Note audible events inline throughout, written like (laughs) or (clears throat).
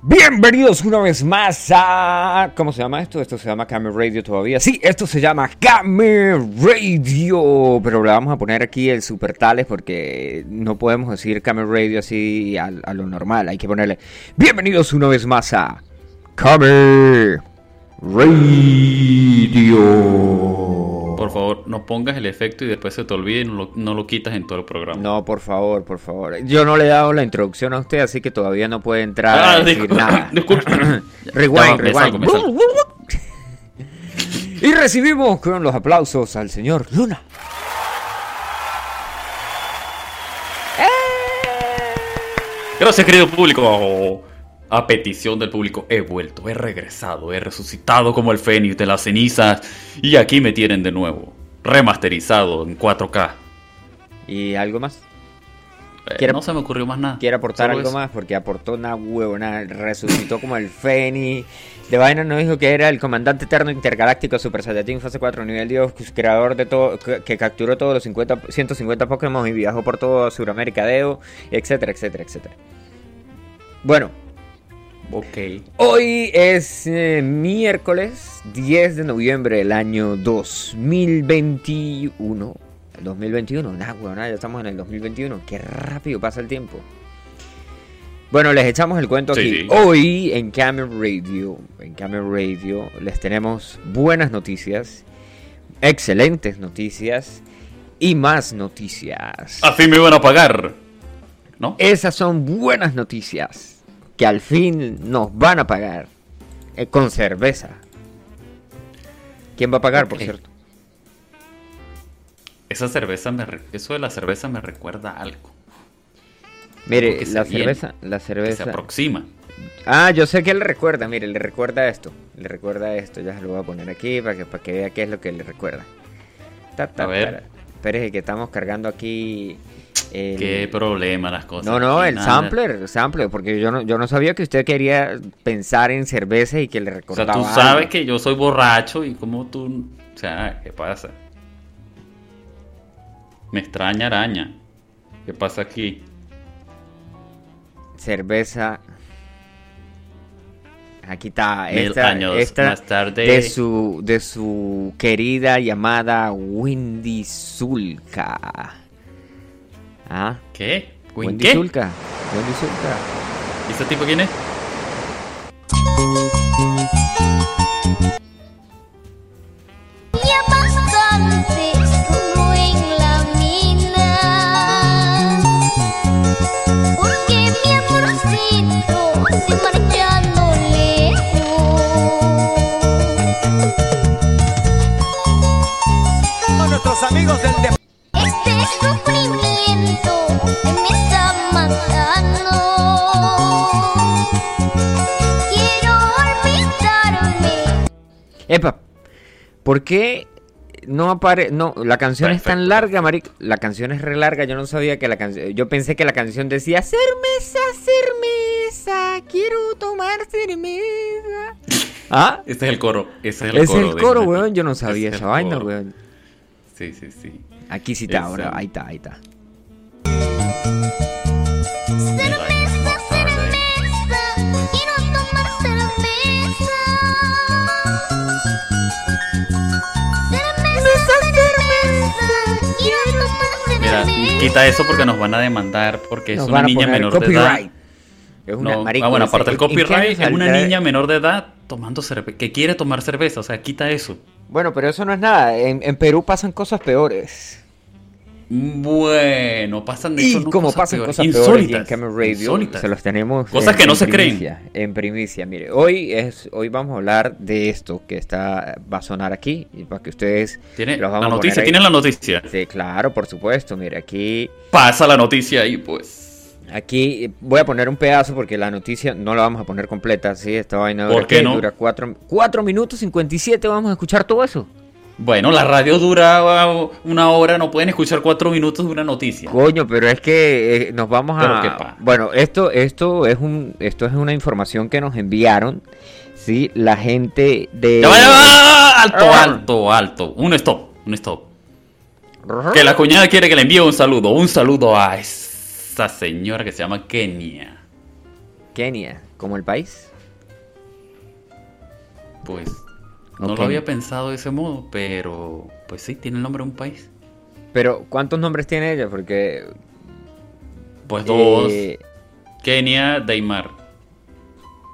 Bienvenidos una vez más a... ¿Cómo se llama esto? Esto se llama Camera Radio todavía. Sí, esto se llama Camera Radio. Pero le vamos a poner aquí el super tales porque no podemos decir Camera Radio así a, lo normal. Hay que ponerle... Bienvenidos una vez más a Camera Radio. Por favor, no pongas el efecto y después se te olvide y no lo, no lo quitas en todo el programa. No, por favor, por favor. Yo no le he dado la introducción a usted, así que todavía no puede entrar Ah, a decir nada. (coughs) (coughs) rewind, salgo, rewind. Y recibimos con los aplausos al señor Luna. Gracias, querido público. A petición del público, he vuelto, he regresado, he resucitado como el fénix de las cenizas. Y aquí me tienen de nuevo, remasterizado en 4K. ¿Y algo más? Eh, ¿Quiere- no se me ocurrió más nada. ¿Quiere aportar algo eso. más? Porque aportó una huevona, resucitó como el Fénix. De vaina nos dijo que era el comandante eterno intergaláctico Super Saiyajin fase 4 nivel Dios, creador de todo, que, que capturó todos los 50, 150 Pokémon y viajó por todo Sudamérica, Deo, etcétera, etcétera, etcétera. Bueno, Ok. Hoy es eh, miércoles 10 de noviembre del año 2021. 2021, nah, weón, ya estamos en el 2021. Qué rápido pasa el tiempo. Bueno, les echamos el cuento Sí, aquí. sí. Hoy en Camera Radio, en Radio les tenemos buenas noticias, excelentes noticias y más noticias. A fin me iban a pagar. ¿No? Esas son buenas noticias que al fin nos van a pagar eh, con cerveza. ¿Quién va a pagar, por cierto? Esa cerveza me re- Eso de la cerveza me recuerda a algo. Mire, la viene, cerveza, la Que se cerveza. aproxima. Ah, yo sé que le recuerda, mire, le recuerda esto, le recuerda esto, ya se lo voy a poner aquí para que para que vea qué es lo que le recuerda. Ta, ta, A ver. ta. Espérese que estamos cargando aquí el- Qué problema las cosas. No, no, el nada. sampler, sampler, porque yo no, yo no sabía que usted quería pensar en cerveza y que le O sea, recordaba. tú sabes que yo soy borracho y como tú... O sea, ¿qué pasa? Me extraña araña. ¿Qué pasa aquí? cerveza. Aquí está. Mil Esta, años esta más tarde. de su de su querida llamada Windy Zulka. ¿Ah? ¿Qué? Wendy ¿Qué? Zulka. Wendy Zulka. ¿Y ese tipo quién es? Epa, ¿por qué no aparece? No, la canción es tan larga, marico. La canción es re larga. Yo no sabía que la canción. Yo pensé que la canción decía cerveza, cerveza, quiero tomar cerveza. (laughs) ¿Ah? Este es el coro. Ese es el es coro. el coro, weón. Yo no sabía esa vaina, coro. weón. Sí, sí, sí. Aquí sí está, Es ahora. el- Ahí está, ahí está. Quita eso porque nos van a demandar porque es Nos una van a niña menor de edad. Es una No, ah, bueno, aparte del ¿en- en qué copyright, es una niña menor de edad tomando cerveza, que quiere tomar cerveza, o sea, quita eso. Bueno, pero eso no es nada. En, en Perú pasan cosas peores. Bueno, pasan de Y como pasan cosas peores en Camera Radio, insólitas. se los tenemos. Cosas que no se creen. En primicia, mire, hoy es, hoy vamos a hablar de esto que está, va a sonar aquí y para que ustedes Tiene los la vamos noticia, poner ahí. tiene la noticia. Sí, claro, por supuesto. Mire, aquí, Pasa la noticia ahí, pues. aquí voy a poner un pedazo porque la noticia no la vamos a poner completa. Sí, esta vaina ¿Por qué no? dura cuatro, cuatro minutos 57. Vamos a escuchar todo eso. Bueno, la radio duraba una hora, no pueden escuchar cuatro minutos de una noticia. Coño, pero es que eh, nos vamos Pero qué a. pa- Bueno, esto, esto es un, esto es una información que nos enviaron, sí, la gente de. Ya va, ya va, alto, alto, alto. Un stop, un stop. Que la cuñada quiere que le envíe un saludo. Un saludo a esa señora que se llama Kenia. Kenia. como el país. Pues no lo había pensado de ese modo, pero pues sí, tiene el nombre de un país. Pero, ¿cuántos nombres tiene ella? Porque... Pues dos. eh, Kenia, Daimar.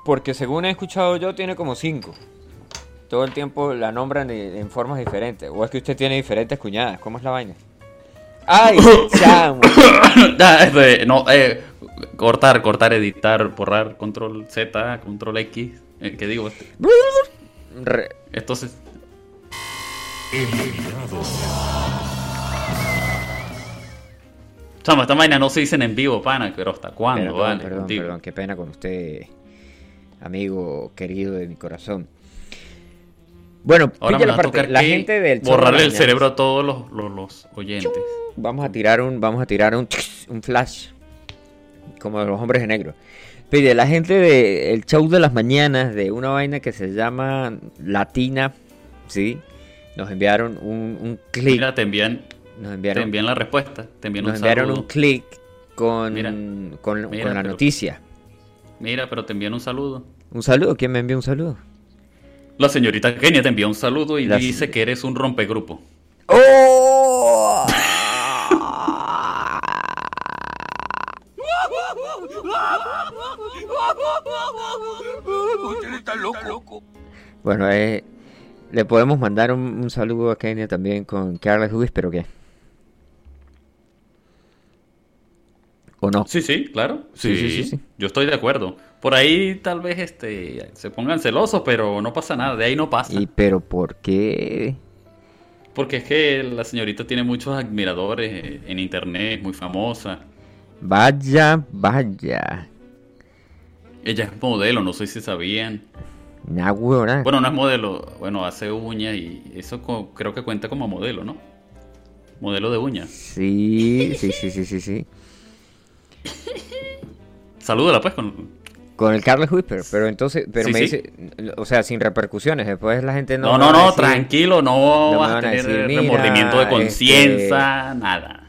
porque según he escuchado yo, tiene como cinco. Todo el tiempo la nombran en, formas diferentes. O es que usted tiene diferentes cuñadas. ¿Cómo es la vaina? ¡Ay, (coughs) chamo! (coughs) No, eh, cortar, cortar, editar, borrar, control Z, control X. Eh, ¿Qué digo? Re- Esto se- Chamo, esta vaina no se dicen en vivo, pana, pero ¿hasta cuándo? Vale, perdón, contigo? perdón, qué pena con usted, amigo querido de mi corazón. Bueno, Ahora me la a gente del borrarle el cerebro a todos los, los, los oyentes. Vamos a tirar un, vamos a tirar un, (tsk) un flash, como de los hombres de negro. Pide la gente del show de las mañanas de una vaina que se llama Latina, sí, nos enviaron un, un clic, Mira, te envían, nos te enviaron, envían la respuesta, te envían nos un enviaron saludo. un clic con, Mira, con, mira, con la pero- noticia. Mira, pero te envían un saludo. Un saludo, ¿quién me envió un saludo? La señorita Kenia te envía un saludo y La dice que eres un rompegrupo. ¡Oh! Bueno, eh, le podemos mandar un, un saludo a Kenia también con Carla Lewis, pero ¿qué? ¿O no? Sí, sí, claro. Sí, Sí, sí, sí, sí. Yo estoy de acuerdo. Por ahí tal vez este se pongan celosos, pero no pasa nada, de ahí no pasa. ¿Y pero por qué? Porque es que la señorita tiene muchos admiradores eh, en internet, es muy famosa. Vaya, vaya. Ella es modelo, no sé si sabían. Nah. Bueno, no es modelo, bueno, hace uñas y eso creo que cuenta como modelo, ¿no? Modelo de uñas. Sí, sí, sí, sí, sí, sí. (coughs) Salúdala pues con... Con el Carlos Whisper, pero entonces, pero Sí, me sí. dice, o sea, sin repercusiones, después la gente no No, no, no, decir- tranquilo, no, vas a tener decir, "Mira, remordimiento de este- conciencia, nada.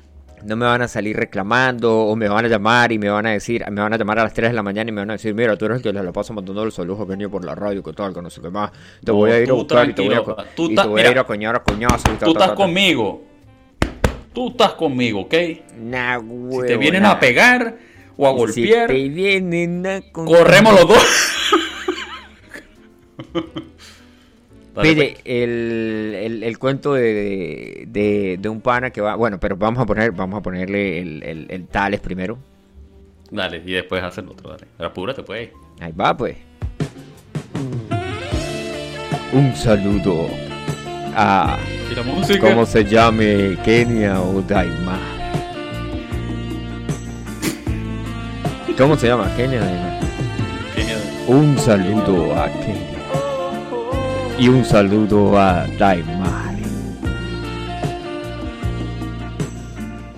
No me van a salir reclamando o me van a llamar y me van a decir, me van a llamar a las 3 de la mañana y me van a decir, mira, tú eres el que la pasa mandando los saludos venido por la radio, que tal, que no sé qué más. Te No, voy a ir a buscar y te voy a, tú y ta- te voy a ir a coñar a coñazo y ta, Tú ta, estás ta, ta". conmigo. Tú estás conmigo, ¿ok? Nah, Si te vienen a pegar o a golpear, Si te vienen a corremos los dos. (laughs) Pide el, el, el cuento de, de, de un pana que va, bueno, pero vamos a poner, vamos a ponerle el, el, el tales primero. Dale, y después hacer el otro, dale. Apúrate, pues. Ahí va, pues. Un saludo a Y la música. cómo se llame Kenia o Daimar. ¿Cómo se llama Kenia o Daimar? Genial. Un saludo a Kenia y un saludo a Daimar.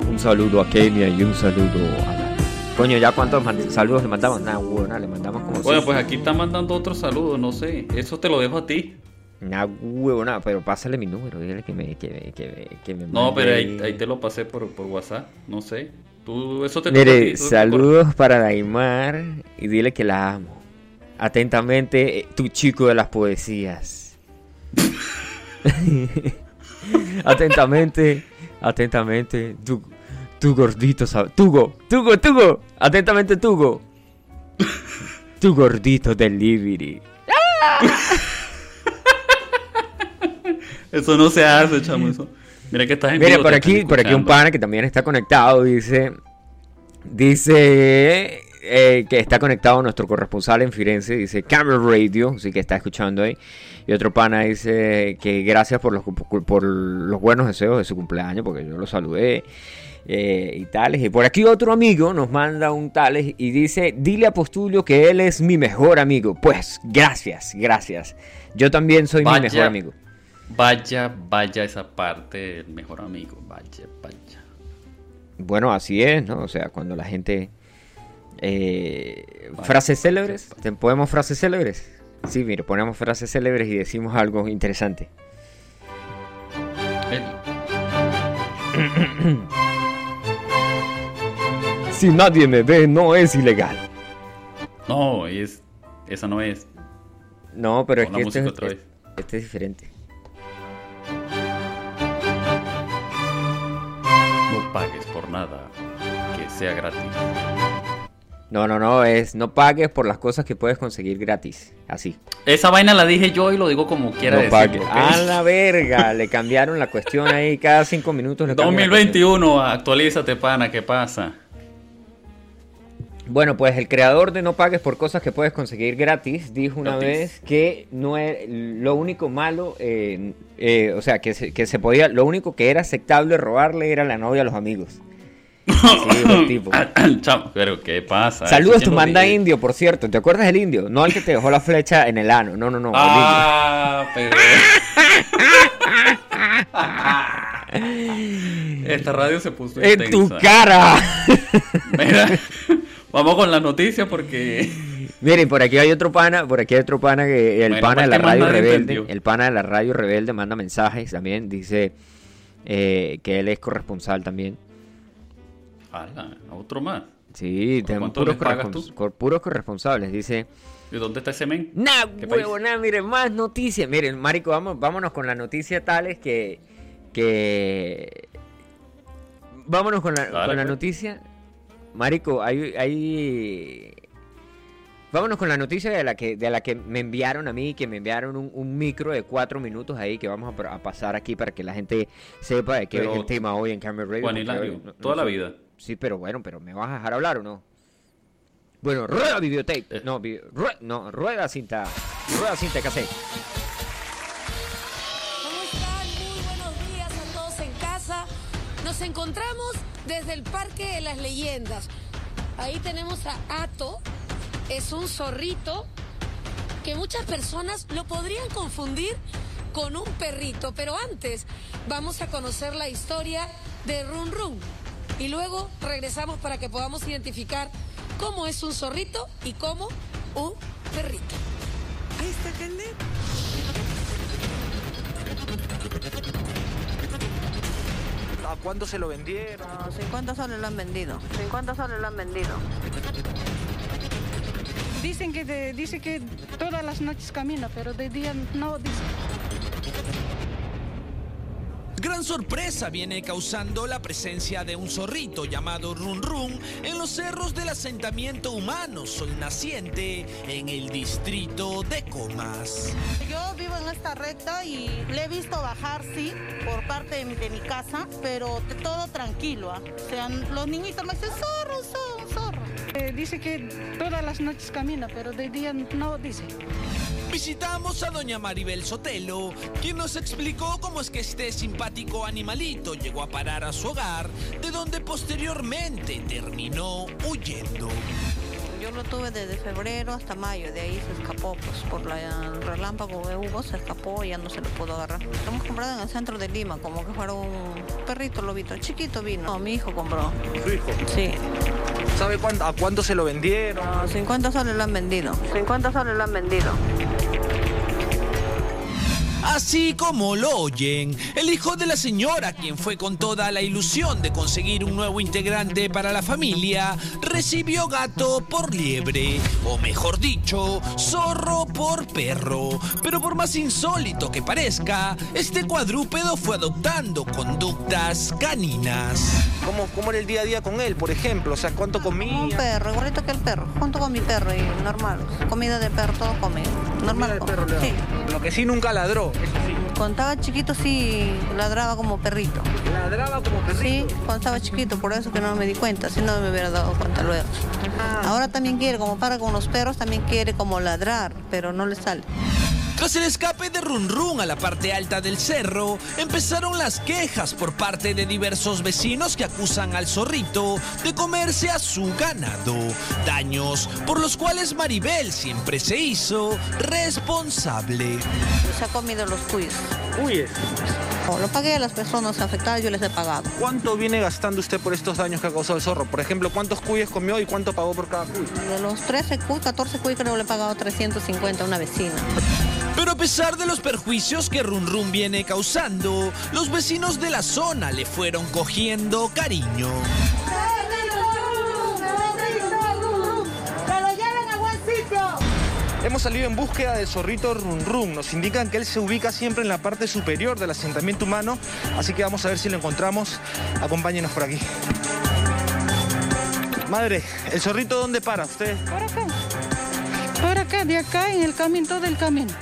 Un saludo a Kenia y un saludo a Daimar. Coño, ¿ya cuántos saludos le mandamos? Nah, huevona, le mandamos como Bueno, pues aquí están mandando otro saludo, no sé. Eso te lo dejo a ti. Nah, huevona, pero pásale mi número, dile que me, que me, que me, que me No, pero ahí, ahí te lo pasé por, por WhatsApp, no sé. Tú, eso te toca a Mire, ti, tú te saludos para Daimar y dile que la amo. Atentamente, eh, tu chico de las poesías. (laughs) atentamente, atentamente, tu, tu gordito, sab- Tugo, Tugo, Tugo, atentamente, Tugo. Tu gordito delivery. Eso no se hace, chamo. Eso. Mira que estás en Mira, vivo, por aquí, por aquí un pana que también está conectado, dice, dice eh, que está conectado nuestro corresponsal en Firenze, dice Camera Radio, así que está escuchando ahí. Y otro pana dice que gracias por los, por los buenos deseos de su cumpleaños, porque yo lo saludé. eh, y tales. Y por aquí otro amigo nos manda un tales y dice, dile a Postulio que él es mi mejor amigo. Pues, gracias, gracias. Yo también soy mi mejor amigo. Vaya, vaya esa parte del mejor amigo. Vaya, vaya. Bueno, así es, ¿no? O sea, cuando la gente... eh, Vale, frases célebres. ¿Te- ¿Podemos frases célebres? Sí, mire, ponemos frases célebres y decimos algo interesante. (coughs) Si nadie me ve, no es ilegal. No, es Esa no es. No, pero es que este, es- este es diferente. No pagues por nada que sea gratis. No, no, no, es no pagues por las cosas que puedes conseguir gratis. Así. Esa vaina la dije yo y lo digo como quiera no decir. A la verga, le cambiaron la cuestión ahí cada cinco minutos. le cambian la cuestión. 2021, actualízate, pana, ¿qué pasa? Bueno, pues el creador de No pagues por cosas que puedes conseguir gratis dijo una Gratis. vez que no es lo único malo, eh, eh, o sea, que se, que se podía, lo único que era aceptable robarle era la novia a los amigos. Sí. (laughs) Chamo, pero ¿qué pasa? Saludos, ¿Quién tu manda indio, por cierto. ¿Te acuerdas del indio? No el que te dejó la flecha en el ano. No, no, no. Ah, pero. (laughs) Esta radio se puso. ¡En tu cara! Mira, (laughs) vamos con la noticia porque. Miren, por aquí hay otro pana, por aquí hay otro pana que el pana de mal la radio rebelde, entendió. el pana de la radio rebelde manda mensajes también, dice eh, que él es corresponsal también. Ala, otro más. Sí, ¿Por tenemos puros, correspons- puros corresponsables, dice. ¿Y dónde está ese men? Nah, ¿Qué huevo, nah, miren, más noticias. Miren, marico, vamos, vámonos con la noticia tales que, que... Vámonos con la, Dale, con la pues. noticia. Marico, hay, hay... Vámonos con la noticia de la que, de la que me enviaron a mí, que me enviaron un, un micro de cuatro minutos ahí que vamos a, pasar aquí para que la gente sepa de qué Pero, es el tema hoy en Camera Radio. Juan Hilario, hoy no- no toda la vida. Sí, pero bueno, pero ¿me vas a dejar hablar o no? Bueno, rueda videotape. Eh. No, video- rue- no, rueda cinta. Rueda cinta cassette. ¿Cómo están? Muy buenos días a todos en casa. Nos encontramos desde el Parque de las Leyendas. Ahí tenemos a Ato. Es un zorrito que muchas personas lo podrían confundir con un perrito. Pero antes vamos a conocer la historia de Run Run. Y luego regresamos para que podamos identificar cómo es un zorrito y cómo un perrito. Ahí está. ¿A cuánto se lo vendieron? No, 50 soles lo han vendido. 50 soles lo han vendido. Dicen que de- dice que todas las noches camina, pero de día no dice. Gran sorpresa viene causando la presencia de un zorrito llamado Run Run en los cerros del asentamiento humano Sol Naciente en el distrito de Comas. Yo vivo en esta recta y le he visto bajar, sí, por parte de mi, de mi casa, pero todo tranquilo. ¿ah? O sea, los niñitos me dicen, zorro, zorro, zorro. Eh, dice que todas las noches camina, pero de día no dice. Visitamos a doña Maribel Sotelo, quien nos explicó cómo es que este simpático animalito llegó a parar a su hogar, de donde posteriormente terminó huyendo. Yo lo tuve desde febrero hasta mayo, de ahí se escapó, pues por la- el relámpago de Hugo se escapó y ya no se lo pudo agarrar. Lo hemos comprado en el centro de Lima, como que fuera un perrito lobito, chiquito vino. No, mi hijo compró. Su hijo. Sí, ¿Sabe cuánto, a cuánto se lo vendieron? No, 50 soles lo han vendido. 50 soles lo han vendido. Así como lo oyen, el hijo de la señora, quien fue con toda la ilusión de conseguir un nuevo integrante para la familia, recibió gato por liebre, o mejor dicho, zorro por perro. Pero por más insólito que parezca, este cuadrúpedo fue adoptando conductas caninas. ¿Cómo, ¿Cómo era el día a día con él, por ejemplo? O sea, ¿cuánto Como un comía? perro, igualito que el perro, junto con mi perro y normal. Comida de perro, todo come. Normal. Perro sí. Lo que sí nunca ladró, eso sí. Cuando estaba chiquito sí ladraba como perrito. Ladraba como Sí, perrito. cuando estaba chiquito, por eso que no me di cuenta, si no me hubiera dado cuenta luego. Ahora también quiere, como para con los perros, también quiere como ladrar, pero no le sale. Tras el escape de Run Run a la parte alta del cerro, empezaron las quejas por parte de diversos vecinos que acusan al zorrito de comerse a su ganado. Daños por los cuales Maribel siempre se hizo responsable. Se ha comido los cuyos. Uy, O lo pagué a las personas afectadas, yo les he pagado. ¿cuánto viene gastando usted por estos daños que ha causado el zorro? Por ejemplo, ¿cuántos cuyes comió y cuánto pagó por cada cuy? De los 13 cuy, 14 cuy creo que le he pagado 350 a una vecina. Pero a pesar de los perjuicios que Run Run viene causando, los vecinos de la zona le fueron cogiendo cariño. Hemos salido en búsqueda del zorrito Run Run. Nos indican que él se ubica siempre en la parte superior del asentamiento humano, así que vamos a ver si lo encontramos. Acompáñenos por aquí. Madre, ¿el zorrito dónde para? ¿Usted? Por acá. Por acá, de acá en el camino, todo el camino.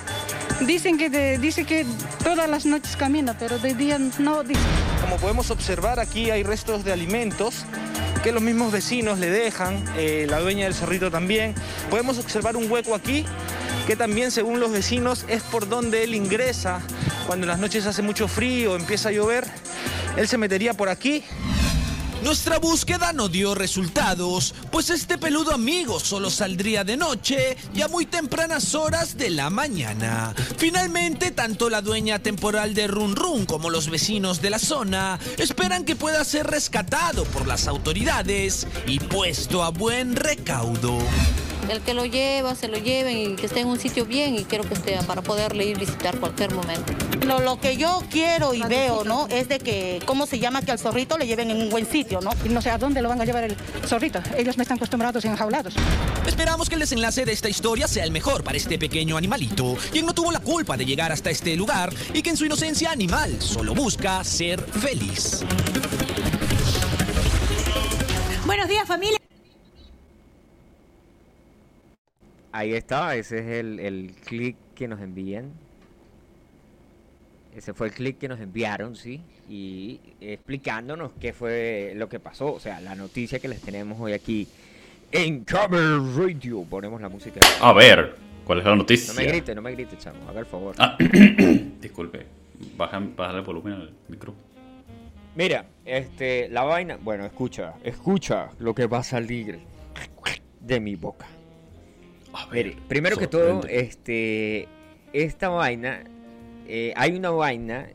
Dicen que, dice que todas las noches camina, pero de día no dice. Como podemos observar, aquí hay restos de alimentos que los mismos vecinos le dejan, eh, la dueña del zorrito también. Podemos observar un hueco aquí que también, según los vecinos, es por donde él ingresa cuando en las noches hace mucho frío, empieza a llover. Él se metería por aquí Nuestra búsqueda no dio resultados, pues este peludo amigo solo saldría de noche y a muy tempranas horas de la mañana. Finalmente, tanto la dueña temporal de Run Run como los vecinos de la zona esperan que pueda ser rescatado por las autoridades y puesto a buen recaudo. El que lo lleva, se lo lleven y que esté en un sitio bien y quiero que esté para poderle ir a visitar cualquier momento. Lo, lo que yo quiero y veo, ¿no? Es de que, ¿cómo se llama? Que al zorrito le lleven en un buen sitio, ¿no? Y no sé a dónde lo van a llevar el zorrito. Ellos no están acostumbrados en enjaulados. Esperamos que el desenlace de esta historia sea el mejor para este pequeño animalito, quien no tuvo la culpa de llegar hasta este lugar y que en su inocencia animal solo busca ser feliz. Buenos días, familia. Ahí está, ese es el, el clic que nos envían. Ese fue el clic que nos enviaron, sí. Y explicándonos qué fue lo que pasó. O sea, la noticia que les tenemos hoy aquí en Cover Radio. Ponemos la música. A ver, ¿cuál es la noticia? No me grite, no me grite, chamo. Haga el favor. Ah, (coughs) disculpe, baja, baja el volumen al micro. Mira, este, la vaina. Bueno, escucha, escucha lo que va a salir de mi boca. A ver, primero que todo, este, esta vaina, eh, hay una vaina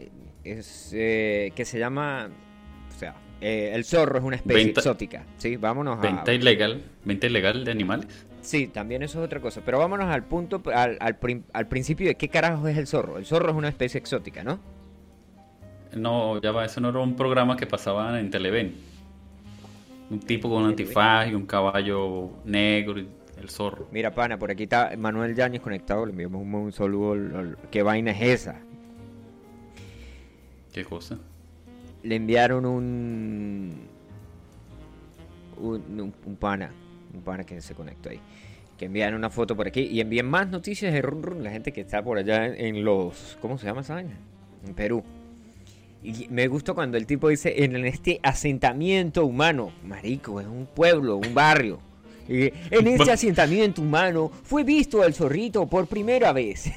es, eh, que se llama, o sea, eh, el zorro es una especie Venta- exótica, ¿sí? Vámonos a... Venta ilegal, venta ilegal de animales. Sí, también eso es otra cosa, pero vámonos al punto, al, al, prim- al principio de qué carajo es el zorro. El zorro es una especie exótica, ¿no? No, ya va, eso no era un programa que pasaban en Televen. Un tipo con un antifaz y un caballo negro y el zorro. Mira, pana, por aquí está Manuel Yáñez conectado, le enviamos un, un saludo. al- al- ¿Qué vaina es esa? ¿Qué cosa? le enviaron un, un, un- un pana, un pana que se conectó ahí, que enviaron una foto por aquí y envíen más noticias de Run Run, la gente que está por allá en, en los, ¿cómo se llama esa vaina? En Perú. Y me gusta cuando el tipo dice, en este asentamiento humano, marico, es un pueblo, un barrio. En (laughs) este asentamiento humano fue visto el zorrito por primera vez.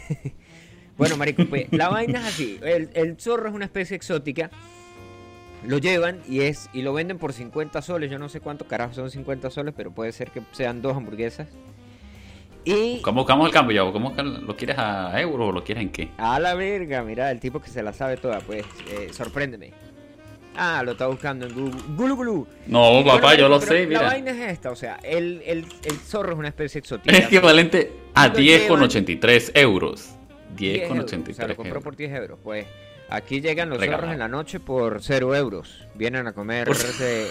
(laughs) bueno, marico, pues la vaina es así. El, el zorro es una especie exótica lo llevan y es y lo venden por 50 soles. Yo no sé cuánto carajo son 50 soles, pero puede ser que sean dos hamburguesas. Y ¿Cómo buscamos el cambio, Yago? ¿Cómo lo quieres a euro o lo quieres en qué? a la verga, mira, el tipo que se la sabe toda, pues, eh, sorpréndeme. Ah, lo está buscando en Google. Gulu Gulu. No, Y bueno, papá, yo lo sé, La mira. vaina es esta, o sea, el, el, el zorro es una especie exótica. Es equivalente a Lo llevan- 10,83 euros. 10 euros, O sea, lo 10,83 compró por 10 euros. Pues aquí llegan los Regalado. zorros en la noche por 0 euros. Vienen a comerse,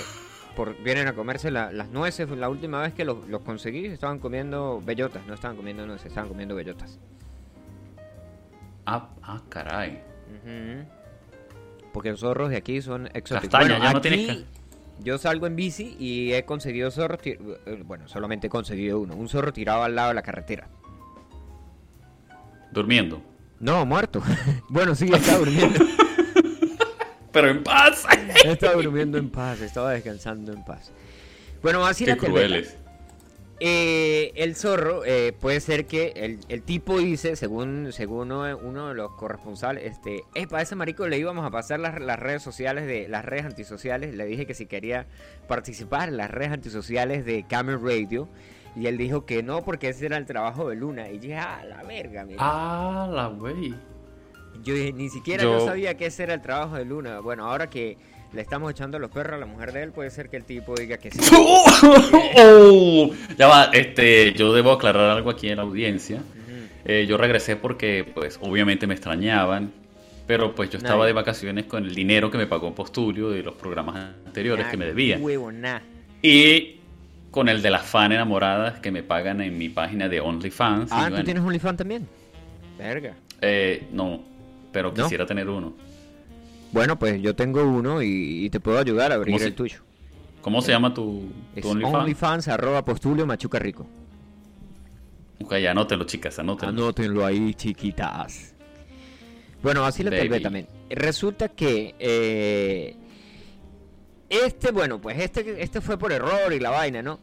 por, vienen a comerse la- las nueces. La última vez que los, los conseguí estaban comiendo bellotas. No estaban comiendo nueces, estaban comiendo bellotas. Ah, ah, caray. Ujú. Porque los zorros de aquí son exóticos. Castaña, Bueno, ya no aquí tienes ca- yo salgo en bici y he conseguido zorros. eh, Bueno, solamente he conseguido uno. Un zorro tirado al lado de la carretera. Durmiendo. No, muerto. (laughs) bueno, sí, está durmiendo. (laughs) Pero en paz. Estaba durmiendo en paz, estaba descansando en paz. Bueno, así Qué la telvela. crueles. Eh, el zorro eh, puede ser que el, el tipo dice, según, según uno, uno de los corresponsales, este, para ese marico le íbamos a pasar las, las redes sociales de las redes antisociales. Le dije que si quería participar en las redes antisociales de Camel Radio. Y él dijo que no, porque ese era el trabajo de Luna. Y yo dije, ah, la verga, mira. Ah, la wey. Yo dije, ni siquiera Yo- yo sabía que ese era el trabajo de Luna. Bueno, ahora que le estamos echando los perros a la mujer de él, puede ser que el tipo diga que sí. (laughs) Oh, ya va, este, yo debo aclarar algo aquí en la audiencia. Eh, yo regresé porque, pues, obviamente me extrañaban, pero pues yo estaba Nadie. de vacaciones con el dinero que me pagó Posturio de los programas anteriores que me debía. Huevo, nah. Y con el de las fan enamoradas que me pagan en mi página de OnlyFans. Ah, ¿tú bueno, tienes OnlyFans también? Verga. eh, no, pero ¿No? quisiera tener uno. Bueno, pues yo tengo uno y, y te puedo ayudar a abrir ¿Cómo se- el tuyo. ¿Cómo se llama tu, tu OnlyFans? OnlyFans arroba postulio machuca rico. Ok, ya anótelo, chicas, anótelo. Anótenlo ahí, chiquitas. Bueno, así Baby. vez también. Resulta que eh, este, bueno, pues este, este fue por error y la vaina, ¿no?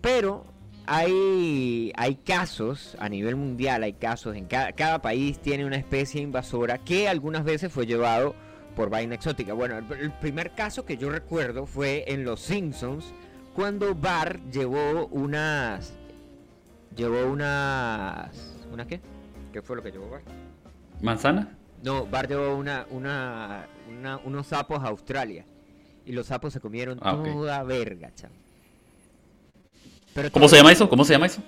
Pero hay, hay casos a nivel mundial, hay casos en cada, cada país tiene una especie invasora que algunas veces fue llevado por vaina exótica. Bueno, el, el primer caso que yo recuerdo fue en Los Simpsons cuando Bart llevó unas llevó unas ¿una qué? ¿Qué fue lo que llevó Bart? ¿Manzana? No, Bart llevó una, una, una- unos sapos a Australia. Y los sapos se comieron Ah, toda verga, chamo. Pero ¿Cómo se llama eso? ¿Cómo se llama eso?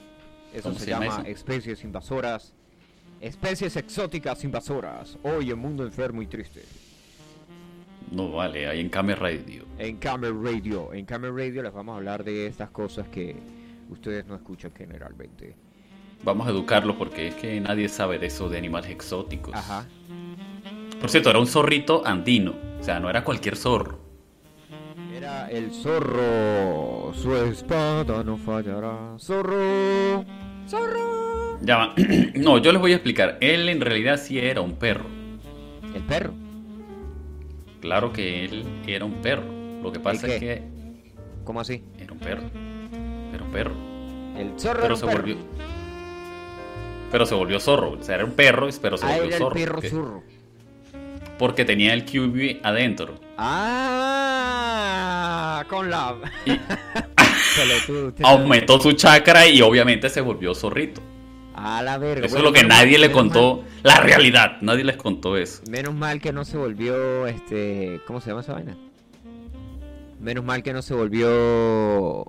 Eso ¿Cómo se, se llama llama eso? especies invasoras. Especies exóticas invasoras. Hoy en Mundo Enfermo y Triste. No, vale, ahí en Camera Radio. En Camera Radio. En Camera Radio les vamos a hablar de estas cosas que ustedes no escuchan generalmente. Vamos a educarlos porque es que nadie sabe de eso de animales exóticos. Ajá. Por cierto, era un zorrito andino. O sea, no era cualquier zorro. Era el zorro. Su espada no fallará. Zorro. Zorro. Ya va. (clears throat) no, yo les voy a explicar. Él en realidad sí era un perro. El perro. Claro que él era un perro. Lo que pasa es que ¿Cómo así? era un perro. Era un perro. El zorro era Pero un se perro. volvió. Pero se volvió zorro. O sea, era un perro, pero se Ah, volvió era el zorro. perro porque, zurro. porque tenía el QB adentro. Ah, con la. Usted (laughs) (laughs) Aumentó su chakra y obviamente se volvió zorrito. A la verga. Eso es lo que nadie mal- le contó. mal- La realidad. Nadie les contó eso. Menos mal que no se volvió, este, ¿cómo se llama esa vaina? Menos mal que no se volvió,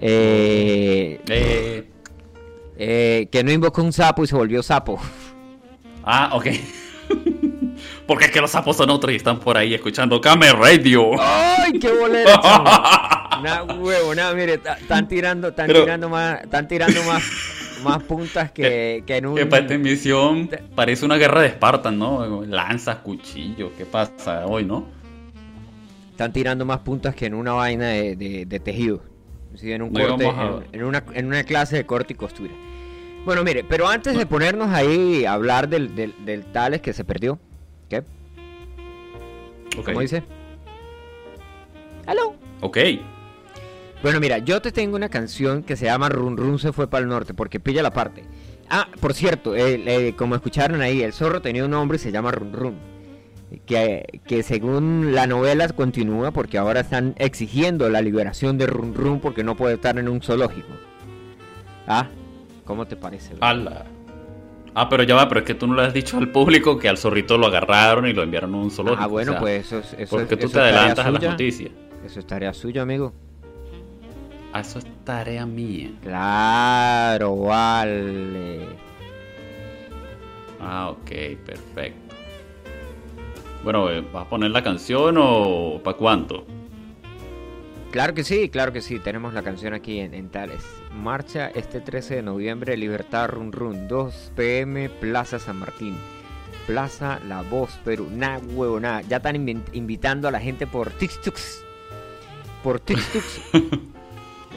eh, Eh, eh, que no invocó un sapo y se volvió sapo. ah, ok. (laughs) Porque es que los sapos son otros y están por ahí escuchando Camera Radio. ¡Ay, qué bolera! (laughs) Nah, huevo, nada, mire, están tirando, están Pero- tirando más, están tirando más, (laughs) más puntas que, que en un. Que para esta emisión parece una guerra de Espartan, ¿no? Lanzas, cuchillos, ¿qué pasa hoy, no? Están tirando más puntas que en una vaina de, de- de tejido. Sí, en un corte, a- en, en una, en una clase de corte y costura. Bueno, mire, pero antes de ponernos ahí a hablar del, del, del Tales que se perdió. ¿Qué? ¿Cómo dice? ¿Aló? Ok. Bueno, mira, yo te tengo una canción que se llama Run Run se fue para el norte, porque pilla la parte. Ah, por cierto, eh, eh, como escucharon ahí, el zorro tenía un nombre y se llama Run Run. Que, que según la novela continúa porque ahora están exigiendo la liberación de Run Run porque no puede estar en un zoológico. Ah, ¿cómo te parece? Ala. Ah, pero ya va, pero es que tú no le has dicho al público que al zorrito lo agarraron y lo enviaron a un zoológico. Ah, bueno, o sea, pues eso es... Eso, porque es- tú eso te adelantas a las noticias. Eso es tarea suya, amigo. Ah, eso es tarea mía. Claro, vale. Ah, ok, perfecto. Bueno, eh, ¿vas a poner la canción o para cuánto? Claro que sí, claro que sí. Tenemos la canción aquí en, en Tales. Marcha este 13 de noviembre, Libertad Run Run, 2 pm, Plaza San Martín. Plaza La Voz, Perú. Nah, huevo, nada. Ya están invi- invitando a la gente por TikToks. Por TikToks. (laughs)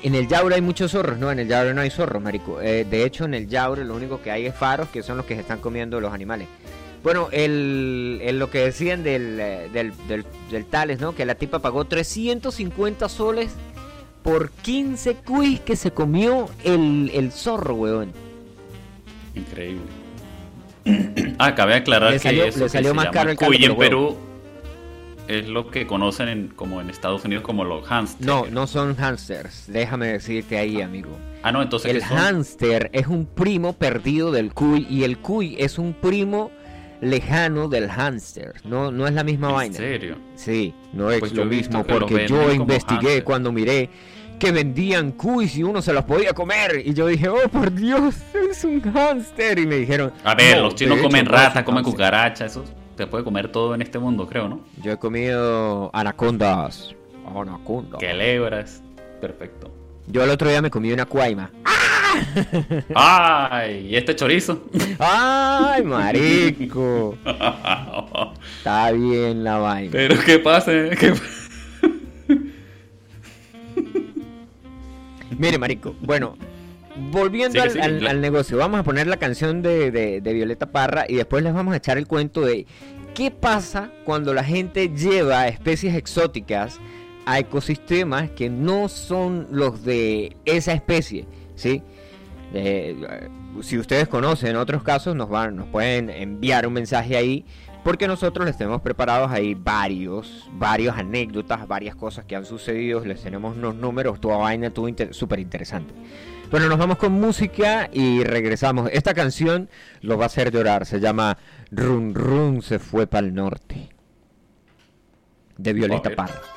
en el Yaure hay muchos zorros, no, en el Yaure no hay zorros, marico. Eh, de hecho, en el Yaure lo único que hay es faros, que son los que se están comiendo los animales. Bueno, el, el- lo que decían del, eh, del, del, del Tales, ¿no? Que la tipa pagó 350 soles por 15 cuis que se comió el, el zorro, weón. Increíble. (clears throat) ah, cabe aclarar Le salió- que eso le salió más caro el cuy en. Perú es lo que conocen en- como en Estados Unidos como los hamsters. No, no son hamsters. Déjame decirte ahí, amigo. Ah, no, entonces El hámster es un primo perdido del cuy y el cuy es un primo lejano del hámster. No, no es la misma ¿En vaina. serio? Sí, no es Pues lo mismo porque yo investigué cuando miré que vendían cuys y uno se los podía comer y yo dije, oh por Dios, (laughs) es un hámster y me dijeron, A ver, "No, los chinos comen no es rata, un comen hámster". cucaracha, se puede comer todo en este mundo, creo, ¿no? Yo he comido anacondas, anacondas. Que lebras. Perfecto. Yo el otro día me comí una cuaima. ¡Ay! ¿Y este chorizo? ¡Ay, marico! (laughs) Está bien la vaina. Pero ¿qué pasa? ¿Qué... Mire, marico, bueno, volviendo al, sigue, al- la- al negocio, vamos a poner la canción de, de- de Violeta Parra y después les vamos a echar el cuento de qué pasa cuando la gente lleva especies exóticas a ecosistemas que no son los de esa especie, ¿sí? Eh, si ustedes conocen otros casos, nos, van, nos pueden enviar un mensaje ahí, porque nosotros les tenemos preparados ahí varios, varios anécdotas, varias cosas que han sucedido, les tenemos unos números, toda vaina, todo inter- súper interesante. Bueno, nos vamos con música y regresamos. Esta canción lo va a hacer llorar, se llama Run Run se fue para el norte, de Violeta. Parra.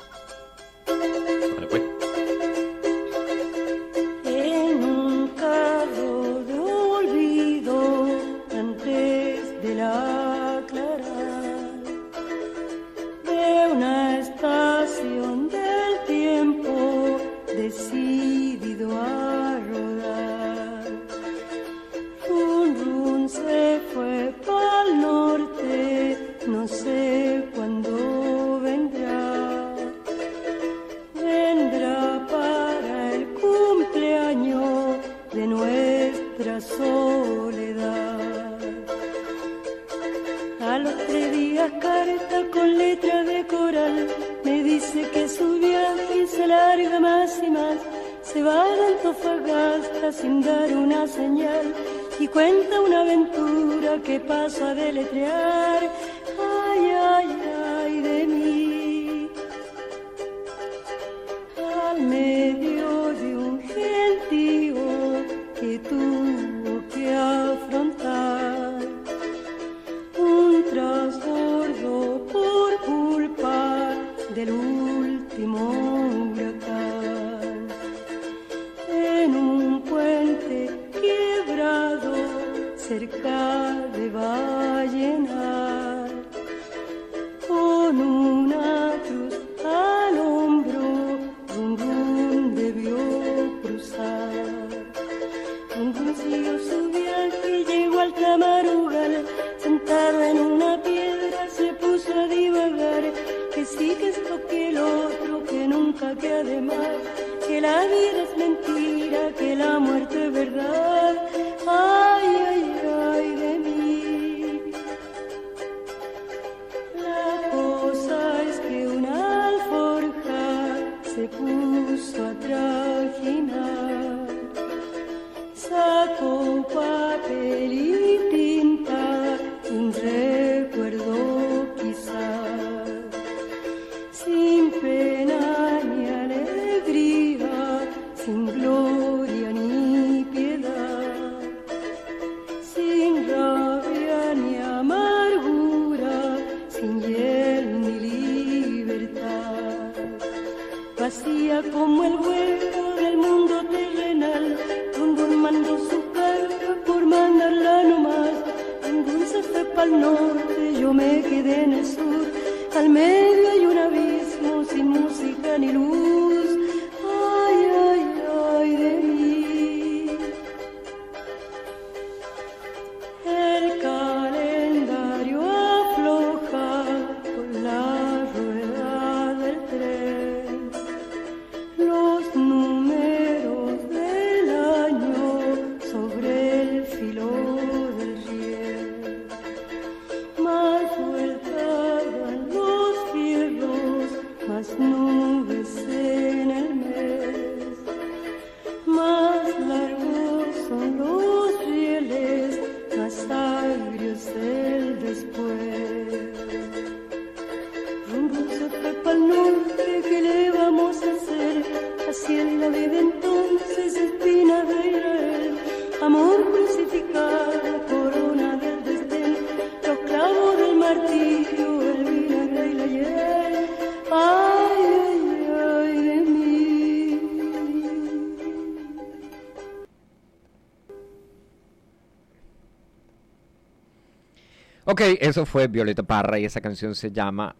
Eso fue Violeta Parra y esa canción se llama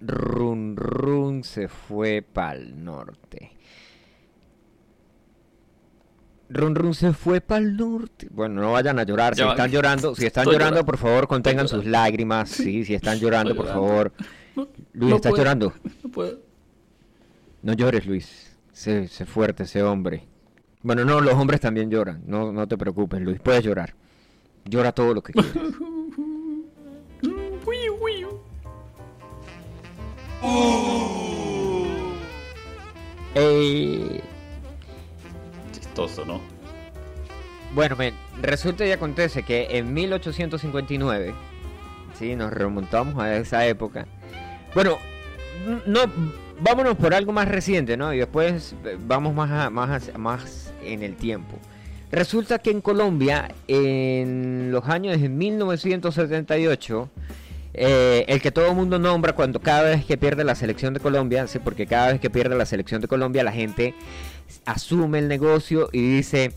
Run Run se fue pa'l norte. Run Run se fue para el norte. Bueno, no vayan a llorar. Si Ya va. están llorando, si están Estoy llorando, llorando. por favor, contengan sus lágrimas. Sí, si están llorando, Estoy por llorando. favor. Luis, no ¿estás puedo. llorando? No puedo. No llores, Luis. Sé, sé fuerte, sé hombre. Bueno, no, los hombres también lloran. No, no te preocupes, Luis. Puedes llorar. Llora todo lo que quieras. (laughs) Eh, Chistoso, ¿no? Bueno, men, resulta y acontece que en 1859, sí, nos remontamos a esa época. Bueno, no, vámonos por algo más reciente, ¿no? Y después eh, vamos más, a- más, a- más en el tiempo. Resulta que en Colombia, en los años de 1978, eh, el que todo el mundo nombra cuando cada vez que pierde la selección de Colombia, sí, porque cada vez que pierde la selección de Colombia, la gente asume el negocio y dice,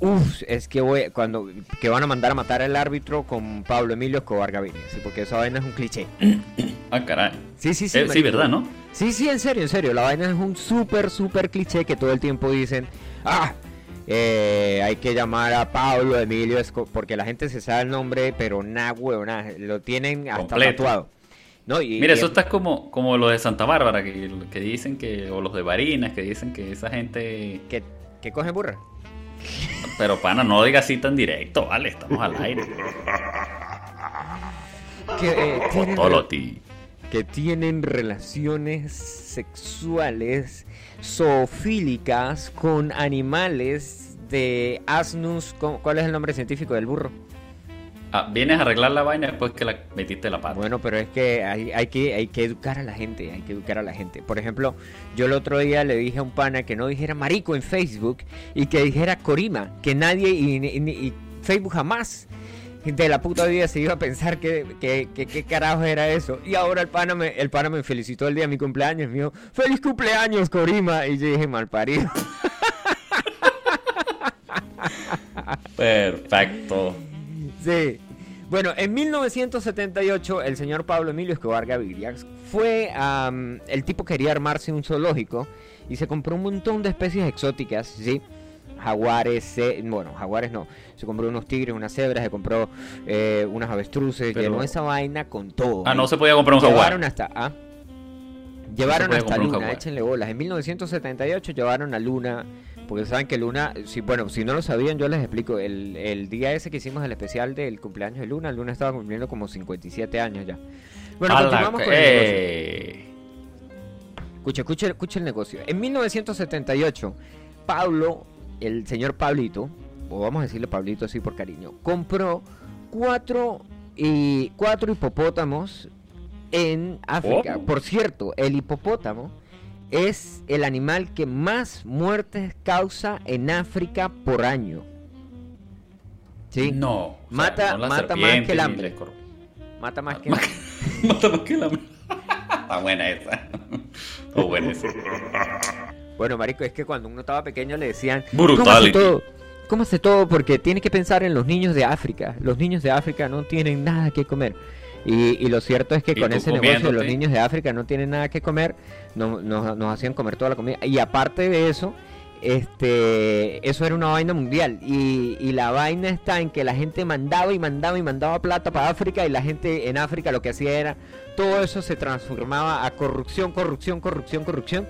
uff, es que voy, cuando, que van a mandar a matar al árbitro con Pablo Emilio Escobar Gaviria, sí, porque esa vaina es un cliché. (coughs) Ah, caray. Sí, sí, sí. Eh, sí. ¿verdad, no? Sí, sí, en serio, en serio. La vaina es un súper, súper cliché que todo el tiempo dicen, ah, eh, hay que llamar a Pablo Emilio porque la gente se sabe el nombre, pero nada, huevona, lo tienen hasta Completo. tatuado. No, y, Mira, y- eso está como, como los de Santa Bárbara, que, que dicen que, o los de Barinas, que dicen que esa gente... Que, que coge burra. Pero pana, no diga así tan directo, vale, estamos al aire. que, eh, tienen, que tienen relaciones sexuales zoofílicas con animales de asnus. ¿cómo- ¿Cuál es el nombre científico del burro? Ah, vienes a arreglar la vaina después que la metiste la pata. Bueno, pero es que hay, hay que hay que educar a la gente, hay que educar a la gente. Por ejemplo, yo el otro día le dije a un pana que no dijera marico en Facebook y que dijera Corima, que nadie y, y- y Facebook jamás de la puta vida se iba a pensar que, que, que- qué carajo era eso. Y ahora el pana me, el pana me felicitó el día de mi cumpleaños, mío. ¡Feliz cumpleaños, Corima! Y yo dije, mal parido. (laughs) Perfecto. Sí. Bueno, en 1978 el señor Pablo Emilio Escobar Gaviria fue am, el tipo quería armarse un zoológico y se compró un montón de especies exóticas, ¿sí? Jaguares, bueno, jaguares no, se compró unos tigres, unas cebras, se compró eh, unas avestruces, Pero- llenó esa vaina con todo. Ah, no se podía comprar un jaguar. Llevaron hasta, ¿ah? Llevaron hasta Luna, échenle bolas. En 1978 llevaron a Luna, porque saben que Luna, si, bueno, si no lo sabían, yo les explico. El, el día ese que hicimos el especial del cumpleaños de Luna, Luna estaba cumpliendo como 57 años ya. Bueno, A continuamos con el negocio. ¡Eh! Escucha, escucha, escucha el negocio. En 1978, Pablo, el señor Pablito, o vamos a decirle Pablito así por cariño, compró cuatro, y, cuatro hipopótamos en África. ¿Cómo? Por cierto, el hipopótamo es el animal que más muertes causa en África por año. ¿Sí? No. o sea, Mata, no (laughs) mata más que el hambre. el. Mata más (laughs) que Mata más que el hambre. Está buena esa. (laughs) Está buena esa. Bueno, marico, es que cuando uno estaba pequeño le decían... Brutality. "Cómase todo, cómase todo porque tiene que pensar en los niños de África. Los niños de África no tienen nada que comer. Y, y lo cierto es que con ese negocio los niños de África no tienen nada que comer, no- nos, nos hacían comer toda la comida. Y aparte de eso, este, eso era una vaina mundial. Y, y la vaina está en que la gente mandaba y mandaba y mandaba plata para África y la gente en África lo que hacía era, todo eso se transformaba a corrupción, corrupción, corrupción, corrupción.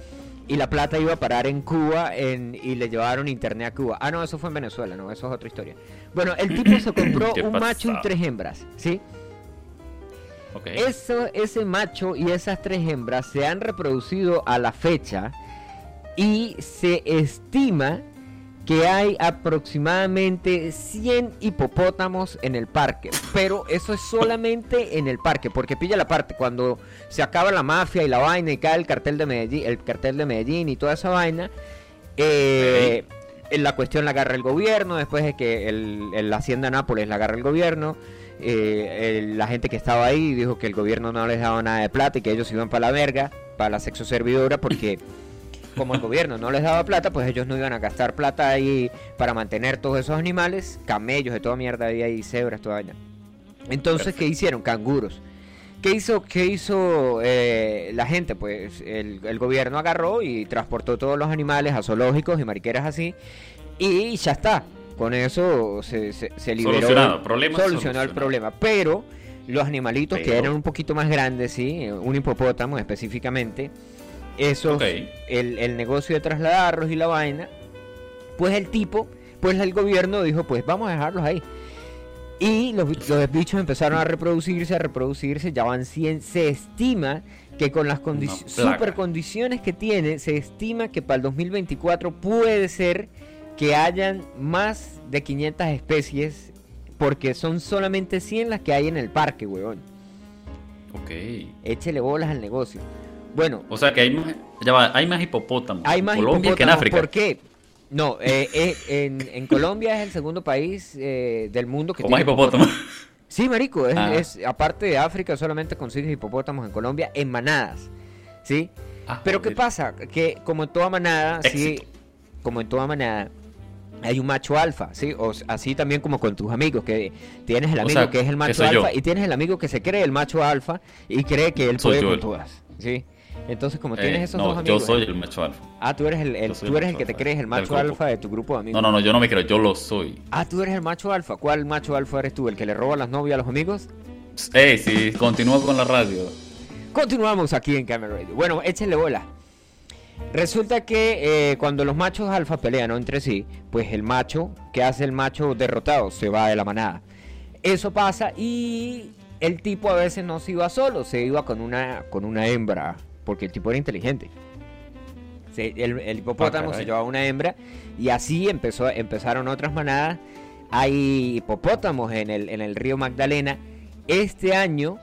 Y la plata iba a parar en Cuba en, y le llevaron internet a Cuba. Ah, no, eso fue en Venezuela, no, eso es otra historia. Bueno, el tipo se (clears throat) compró ¿Qué un macho y tres hembras, ¿sí? Eso, ese macho y esas tres hembras se han reproducido a la fecha y se estima que hay aproximadamente 100 hipopótamos en el parque. Pero eso es solamente en el parque, porque pilla la parte, cuando se acaba la mafia y la vaina y cae el cartel de Medellín, el cartel de Medellín y toda esa vaina, eh, la cuestión la agarra el gobierno, después de que la hacienda Nápoles la agarra el gobierno, eh, el- la gente que estaba ahí dijo que el gobierno no les daba nada de plata y que ellos iban para la verga, para la sexo servidora, porque como el gobierno no les daba plata, pues ellos no iban a gastar plata ahí para mantener todos esos animales, camellos de toda mierda ahí, ahí cebras, toda vaina. Entonces, ¿qué hicieron? Canguros. ¿Qué hizo, qué hizo eh, la gente? Pues el, el gobierno agarró y transportó todos los animales a zoológicos y mariqueras así. Y ya está. Con eso se, se, se liberó. Solucionado, problema solucionó el problema. Pero los animalitos que eran un poquito más grandes, sí, un hipopótamo específicamente, esos, Ok. el, el negocio de trasladarlos y la vaina, pues el tipo, pues el gobierno dijo, pues vamos a dejarlos ahí. Y los, los bichos empezaron a reproducirse, a reproducirse, ya van 100. Se estima que con las super condiciones que tiene, se estima que para el 2024 puede ser que hayan más de 500 especies, porque son solamente 100 las que hay en el parque, weón. Ok. Échele bolas al negocio. Bueno, O sea que hay más, ya va, hay más hipopótamos hay en más Colombia que en hipopótamos, África. ¿Por qué? No, eh, eh, en, en Colombia es el segundo país eh, del mundo que más tiene hipopótamos. Sí, marico, es, Ah. es- aparte de África solamente consigues hipopótamos en Colombia en manadas, ¿sí? Ah, Pero ¿qué joder. pasa? Que como en toda manada, sí, como en toda manada, hay un macho alfa, ¿sí? O así también como con tus amigos, que tienes el O amigo sea, que es el macho yo. alfa y tienes el amigo que se cree el macho alfa y cree que él Soy puede con todas, ¿sí? Entonces, como Eh, tienes esos no, dos yo amigos... soy ¿eh? el macho alfa. Ah, tú eres el, el- yo soy tú eres el que te crees el macho alfa de tu grupo de amigos. No, no, no, yo no me creo, yo lo soy. Ah, tú eres el macho alfa. ¿Cuál macho alfa eres tú? ¿El que le roba las novias a los amigos? Ey, sí, continúa con la radio. Continuamos aquí en Camera Radio. Bueno, échenle bola. Resulta que eh, cuando los machos alfa pelean ¿no? entre sí, pues el macho, que hace el macho derrotado? Se va de la manada. Eso pasa y el tipo a veces no se iba solo, se iba con una, con una hembra, porque el tipo era inteligente. Se- el, el hipopótamo Ah, se llevaba una hembra y así empezó, empezaron otras manadas. Hay hipopótamos en el, en el río Magdalena. Este año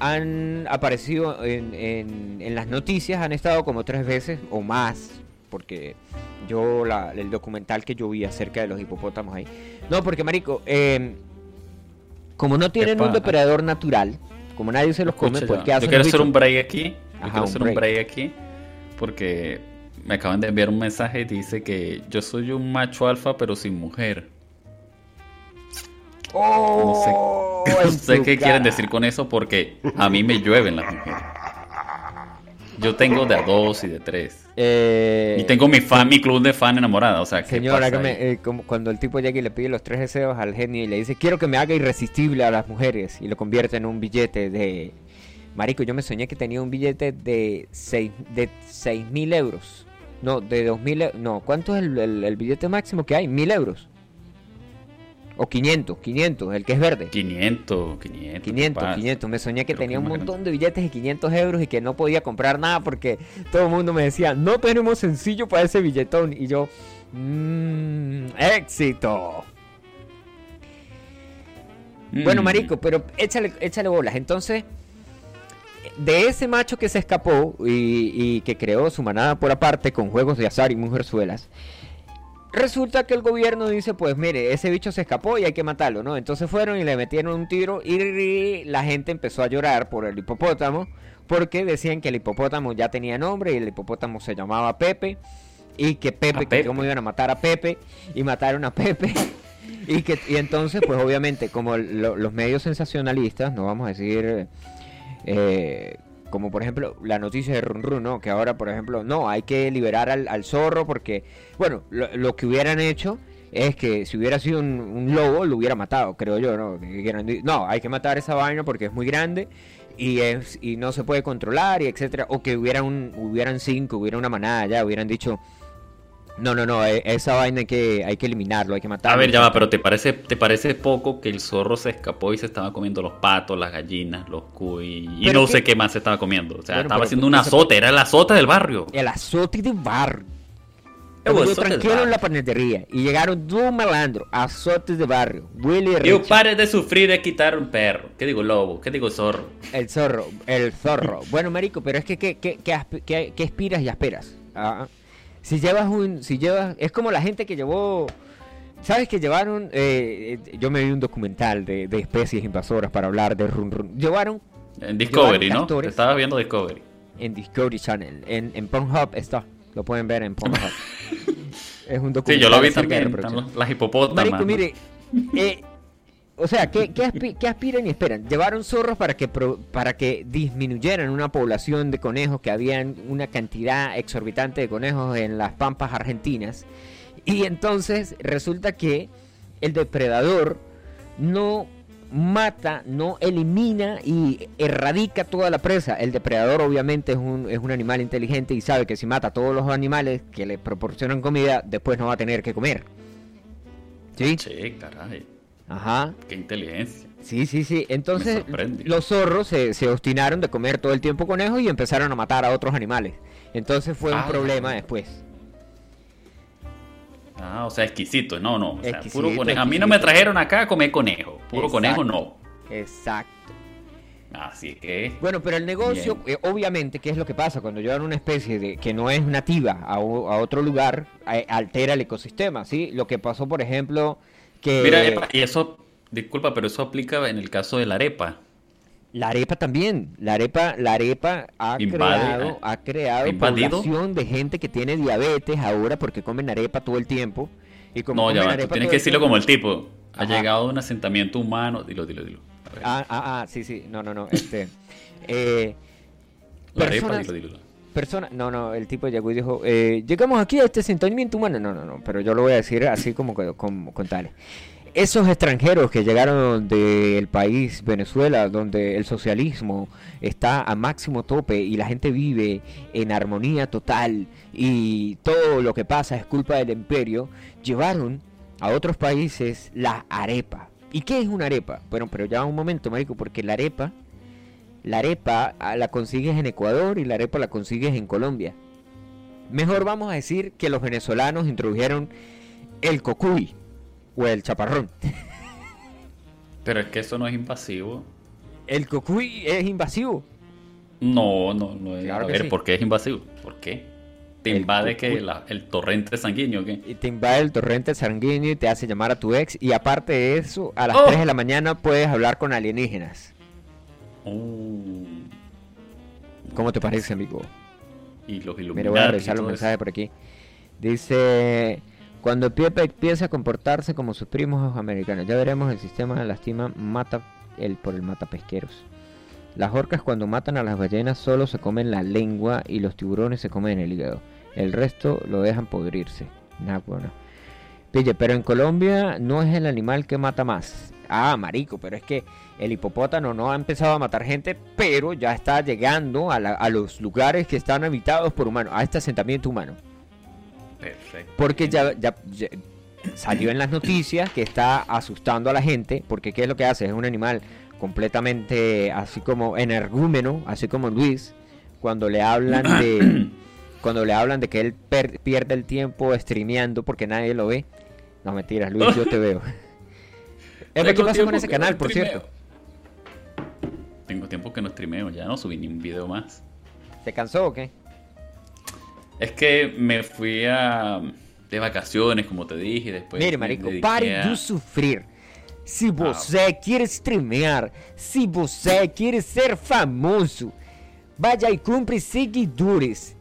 han aparecido en, en- en las noticias, han estado como tres veces o más, porque yo la- el documental que yo vi acerca de los hipopótamos ahí. No, porque marico, eh, como no tienen un depredador natural, como nadie se los come, pues. ¿qué Yo hacen quiero los hacer un break aquí. Yo Ajá, quiero un hacer un break. break aquí. Porque me acaban de enviar un mensaje y dice que yo soy un macho alfa pero sin mujer. Oh, No sé (laughs) qué cara. quieren decir con eso porque a mí me llueven las mujeres. Yo tengo de a dos y de tres. Eh, Y tengo mi fan, mi club de fan enamorada. O sea, ¿qué Señora, pasa hágame, eh, como cuando el tipo llega y le pide los tres deseos al genio y le dice, quiero que me haga irresistible a las mujeres y lo convierte en un billete de... Marico, yo me soñé que tenía un billete de seis de seis mil euros. No, de dos mil... e- No, ¿cuánto es el, el- el billete máximo que hay? ¿Mil euros? O 500, 500, el que es verde. 500, 500. ¿qué 500, pasa? 500. Me soñé que Creo que tenía un es más montón de billetes de 500 euros y que no podía comprar nada porque todo el mundo me decía, no tenemos sencillo para ese billetón. Y yo, mmm, éxito. Bueno, Mm. marico, pero échale, échale bolas. Entonces, de ese macho que se escapó y, y que creó su manada por aparte con juegos de azar y mujerzuelas, resulta que el gobierno dice, pues mire, ese bicho se escapó y hay que matarlo, ¿no? Entonces fueron y le metieron un tiro y la gente empezó a llorar por el hipopótamo porque decían que el hipopótamo ya tenía nombre y el hipopótamo se llamaba Pepe y que Pepe, que Pepe. cómo iban a matar a Pepe y mataron a Pepe. (laughs) Y, que, y entonces, pues obviamente, como lo- los medios sensacionalistas, no vamos a decir, eh, como por ejemplo la noticia de Run Run, ¿no? Que ahora, por ejemplo, no, hay que liberar al, zorro porque, bueno, lo, lo que hubieran hecho es que si hubiera sido un, lobo, lo hubiera matado, creo yo, ¿no? No, hay que matar esa vaina porque es muy grande y es y no se puede controlar y etcétera o que hubiera un hubieran cinco hubiera una manada ya hubieran dicho no no no e- esa vaina hay que hay que eliminarlo hay que matarlo A ver, ya va, etcétera". pero ¿te parece, ¿te parece poco que el zorro se escapó y se estaba comiendo los patos, las gallinas, los cuy y no sé qué más se estaba comiendo? O sea, estaba pero haciendo ¿por un se- azote, era el azote del barrio. el azote de bar El Pero yo del tranquilo en barrio. la panadería y llegaron dos malandros azotes de barrio Willy Yo Richard, pare de sufrir de quitar un perro. ¿Qué digo lobo? ¿Qué digo zorro? el zorro el zorro bueno marico pero es que qué, qué, qué aspiras y esperas Ah, si llevas un si llevas es como la gente que llevó ¿Sabes que llevaron? eh, eh, yo me vi un documental de, de especies invasoras para hablar de Run Run. Llevaron En Discovery, Llevaron ¿no? castores. Estaba viendo Discovery. en Discovery Channel. En, en Pornhub está. Lo pueden ver en Pornhub. (laughs) es un documental. Sí, yo lo vi también. Las hipopótamas. Marico, mire. eh, o sea, ¿qué, qué, aspi- qué aspiran y esperan? Llevaron zorros para que, pro- para que disminuyeran una población de conejos, que habían una cantidad exorbitante de conejos en las pampas argentinas. Y entonces resulta que el depredador no mata, no elimina y erradica toda la presa. El depredador obviamente es un, es un animal inteligente y sabe que si mata a todos los animales que le proporcionan comida, después no va a tener que comer. ¿Sí? Che, caray. Ajá. Qué inteligencia. Sí, sí, sí. Entonces los zorros se, se obstinaron de comer todo el tiempo conejos y empezaron a matar a otros animales. Entonces fue un Ah. problema después. Ah, o sea, exquisito. No, no. O sea, Exquisito, puro conejo. A mí no me trajeron acá a comer conejo. Puro conejo no. Exacto. Así que. Bueno, pero el negocio, eh, obviamente, ¿qué es lo que pasa? Cuando llevan una especie de que no es nativa a otro lugar, eh, altera el ecosistema, ¿sí? Lo que pasó, por ejemplo, que Mira, epa, y eso. Disculpa, pero eso aplica en el caso de la arepa. la arepa también, la arepa, la arepa ha Invade- creado, ha creado invadido. población de gente que tiene diabetes ahora porque comen arepa todo el tiempo. Y como No, ya va. Tú tienes que decirlo tiempo- como el tipo. Ha Ajá. llegado a un asentamiento humano. Dilo, dilo, dilo. Ah, ah, ah, sí, sí, no, no, no, este... (laughs) eh, la arepa, dilo, dilo. Persona, no, no, el tipo llegó y dijo, eh, llegamos aquí a este asentamiento humano. No, no, no, pero yo lo voy a decir así como, con tales. Esos extranjeros que llegaron del país Venezuela, donde el socialismo está a máximo tope y la gente vive en armonía total y todo lo que pasa es culpa del imperio, llevaron a otros países la arepa. ¿Y qué es una arepa? Bueno, pero ya un momento, marico, porque la arepa la arepa ah, la consigues en Ecuador y la arepa la consigues en Colombia. Mejor vamos a decir que los venezolanos introdujeron el cocuy o el chaparrón. (laughs) Pero es que eso no es invasivo. El cocuy es invasivo. No, no, no es. Claro a ver, sí. ¿por qué es invasivo? ¿Por qué? ¿Te El invade que la- el torrente sanguíneo qué? Y te invade el torrente sanguíneo y te hace llamar a tu ex. Y aparte de eso, a las Oh. 3 de la mañana puedes hablar con alienígenas. Uh, ¿Cómo te parece, amigo? y los Mira, voy a revisar los mensajes por aquí. Dice, cuando Pepe empieza a comportarse como sus primos americanos, ya veremos el sistema lastima mata el por el mata pesqueros. Las orcas cuando matan a las ballenas solo se comen la lengua y los tiburones se comen el hígado. El resto lo dejan podrirse. Nah, bueno. Pille, pero en Colombia no es el animal que mata más. Ah, marico, pero es que el hipopótamo no ha empezado a matar gente, pero ya está llegando a, la- a los lugares que están habitados por humanos, a este asentamiento humano. Perfecto. Porque ya, ya- ya salió en las noticias que está asustando a la gente, porque ¿qué es lo que hace? Es un animal completamente así como energúmeno, así como Luis, cuando le hablan de (coughs) cuando le hablan de que él per- pierde el tiempo streameando porque nadie lo ve. No mentiras, Luis, yo te veo. (laughs) Epa, ¿Qué Tengo pasó con ese que canal, por cierto? Tengo tiempo que no streameo, ya no subí ni un video más. ¿Te cansó o qué? Es que me fui a de vacaciones, como te dije, y después Mire, marico, pare a- de sofrer. Se você quer streamear, se você quer ser famoso, vaya y compre seguidores.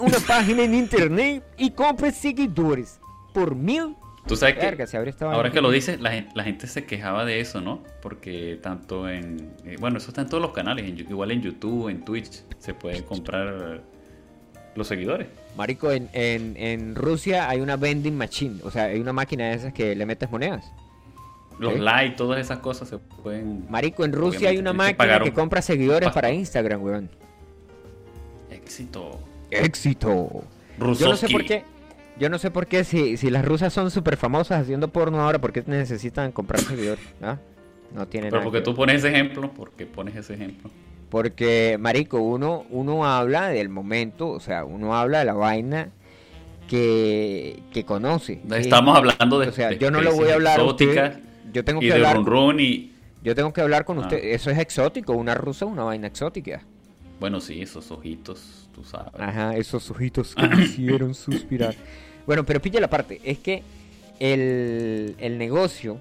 Una página en internet y compre seguidores. Por mil. Tú sabes que Verga, ahora que lo dices, la, gen- la gente se quejaba de eso, ¿no? Porque tanto en... eh, bueno, eso está en todos los canales, en igual en YouTube, en Twitch, se puede comprar los seguidores. Marico, en, en, en Rusia hay una vending machine. O sea, hay una máquina de esas que le metes monedas. Los ¿Sí? likes, todas esas cosas se pueden... Marico, en Rusia hay una máquina que un- compra seguidores para. Instagram, weón. Éxito. Éxito. Yo no sé por qué. Yo no sé por qué si, si las rusas son súper famosas haciendo porno ahora, ¿por qué necesitan comprar seguidores? (coughs) ¿Ah? No tiene Pero nada porque que tú pones ese ejemplo, porque pones ese ejemplo. Porque, marico, uno, uno habla del momento, o sea, uno habla de la vaina que, que conoce. ¿sí? Estamos hablando de O sea, de yo no le voy a hablar a usted, Yo tengo y que de hablar... run run y... Yo tengo que hablar con Ah. usted. Eso es exótico, una rusa es una vaina exótica. Bueno, sí, esos ojitos, tú sabes. Ajá, esos ojitos que me hicieron (coughs) suspirar. Bueno, pero pilla la parte, es que el, el negocio,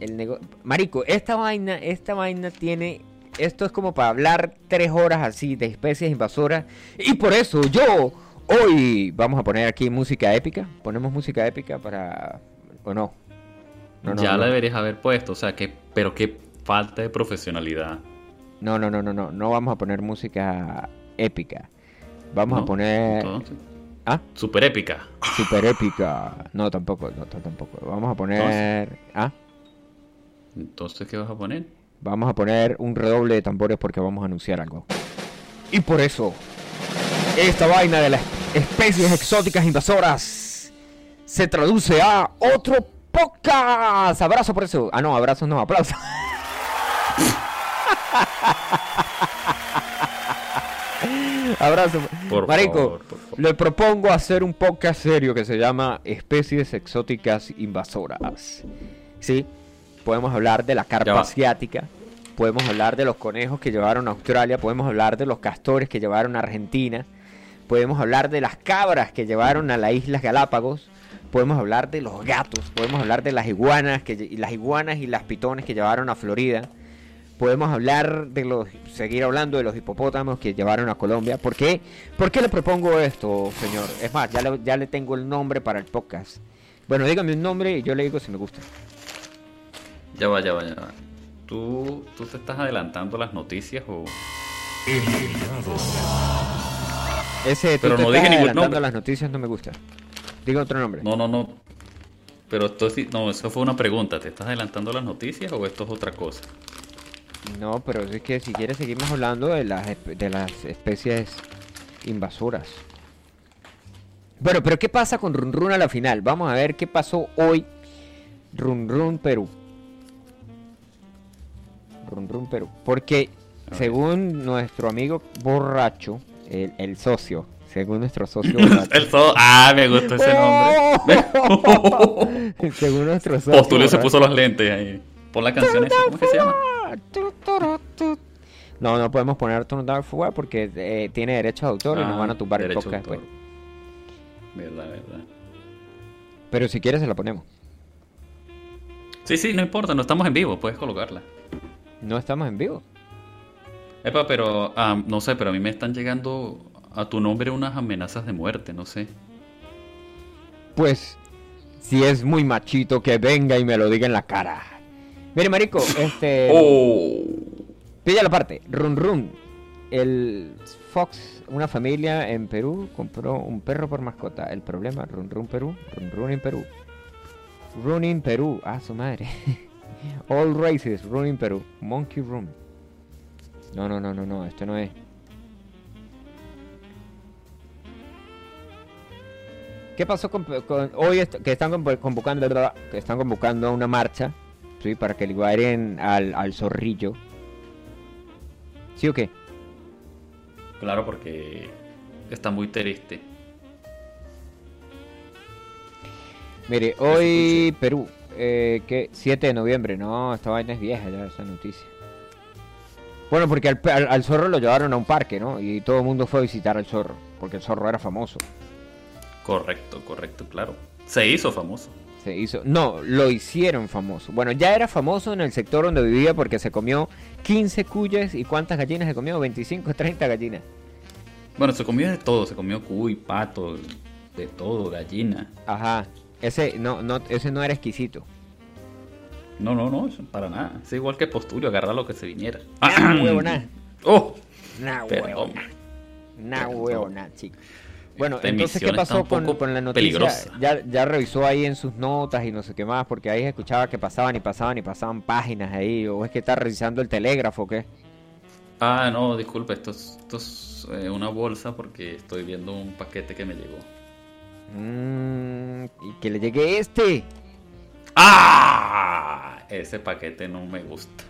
el nego- Marico, esta vaina, esta vaina tiene, esto es como para hablar tres horas así de especies invasoras. Y por eso yo, hoy, vamos a poner aquí música épica. Ponemos música épica para, o no. No, no, ya no. la deberías haber puesto, o sea, que, pero qué falta de profesionalidad. No, no, no, no, no, no vamos a poner música épica. Vamos a poner... Entonces, ¿Ah? Super épica. Super épica. No, tampoco, no, tampoco. Vamos a poner. ¿Ah? Entonces, ¿qué vas a poner? Vamos a poner un redoble de tambores porque vamos a anunciar algo. Y por eso, esta vaina de las especies exóticas invasoras se traduce a otro podcast. Abrazo por eso. Ah, no, abrazos no, aplausos. (laughs) Abrazo. Por Marico, favor, por favor. le propongo hacer un podcast serio que se llama Especies exóticas invasoras. Sí, podemos hablar de la carpa asiática, podemos hablar de los conejos que llevaron a Australia, podemos hablar de los castores que llevaron a Argentina, podemos hablar de las cabras que llevaron a las Islas Galápagos, podemos hablar de los gatos, podemos hablar de las iguanas, que, y las iguanas y las pitones que llevaron a Florida. Podemos hablar de los, seguir hablando de los hipopótamos que llevaron a Colombia. ¿Por qué? ¿Por qué le propongo esto, señor? Es más, ya le, ya le tengo el nombre para el podcast. Bueno, dígame un nombre y yo le digo si me gusta. Ya va, ya va, ya va. ¿Tú, tú te estás adelantando las noticias o...? Ese tú Pero te no estás dije ningún nombre. las noticias no me gusta. Diga otro nombre. No, no, no. Pero esto sí- no, eso fue una pregunta. ¿Te estás adelantando las noticias o esto es otra cosa? No, pero es que si quieres seguimos hablando de las, de las especies invasoras. Bueno, pero ¿qué pasa con Run Run a la final? Vamos a ver qué pasó hoy. Run Run Perú. Run Run Perú. Porque según nuestro amigo borracho, el, el socio, según nuestro socio (laughs) borracho. El so- Ah, me gustó ese nombre. (laughs) (laughs) según nuestro socio. Postulio se puso los lentes ahí. Pon la canción esa, ¿cómo es que se llama? No, no podemos poner Turn Dark Fuga porque eh, tiene derechos de autor y nos Ah, van a tumbar el podcast autor. después. Verdad, verdad. Pero si quieres se la ponemos. Sí, sí, no importa, no estamos en vivo, puedes colocarla. No estamos en vivo. Epa, pero ah, no sé, pero a mí me están llegando a tu nombre unas amenazas de muerte, no sé. Pues, si es muy machito, que venga y me lo diga en la cara. Mire, marico, (laughs) este... Oh. Pilla la parte. Run Run. El Fox, una familia en Perú, compró un perro por mascota. El problema, Run Run Perú, Run Run en Perú. Run in Perú, ah, su madre. (laughs) All races, Run in Perú. Monkey Room. No, no, no, no, no, esto no es. ¿Qué pasó con, con- hoy est- que están convo- convocando que están convocando a una marcha, sí, para que liberen al, al zorrillo? ¿Sí o qué? Claro, porque está muy triste. Mire, hoy Perú, eh, ¿qué? 7 de noviembre, no, esta vaina es vieja ya, esa noticia. Bueno, porque al, al- al zorro lo llevaron a un parque, ¿no? Y todo el mundo fue a visitar al zorro, porque el zorro era famoso. Correcto, correcto, claro. Se hizo famoso. Se hizo, no, lo hicieron famoso. Bueno, ya era famoso en el sector donde vivía porque se comió 15 cuyes y cuántas gallinas se comió, 25, 30 gallinas. Bueno, se comió de todo, se comió cuy, pato, de todo, gallina. Ajá, ese no, no, ese no era exquisito. No, no, no, para nada. Es igual que Postulio, agarrar lo que se viniera. Nah, huevo, nah. (clears throat) ¡Oh! Nah, Perdón. huevo, nah. Nah, huevo, nah, chico. Bueno, Esta entonces, ¿qué pasó con, con la noticia? peligrosa. Ya, ya revisó ahí en sus notas y no sé qué más, porque ahí escuchaba que pasaban y pasaban y pasaban páginas ahí, o es que está revisando el telégrafo, ¿o ¿qué? Ah, no, disculpe, esto es, esto es eh, una bolsa porque estoy viendo un paquete que me llegó. Mm, y que le llegue este. ¡Ah! Ese paquete no me gusta.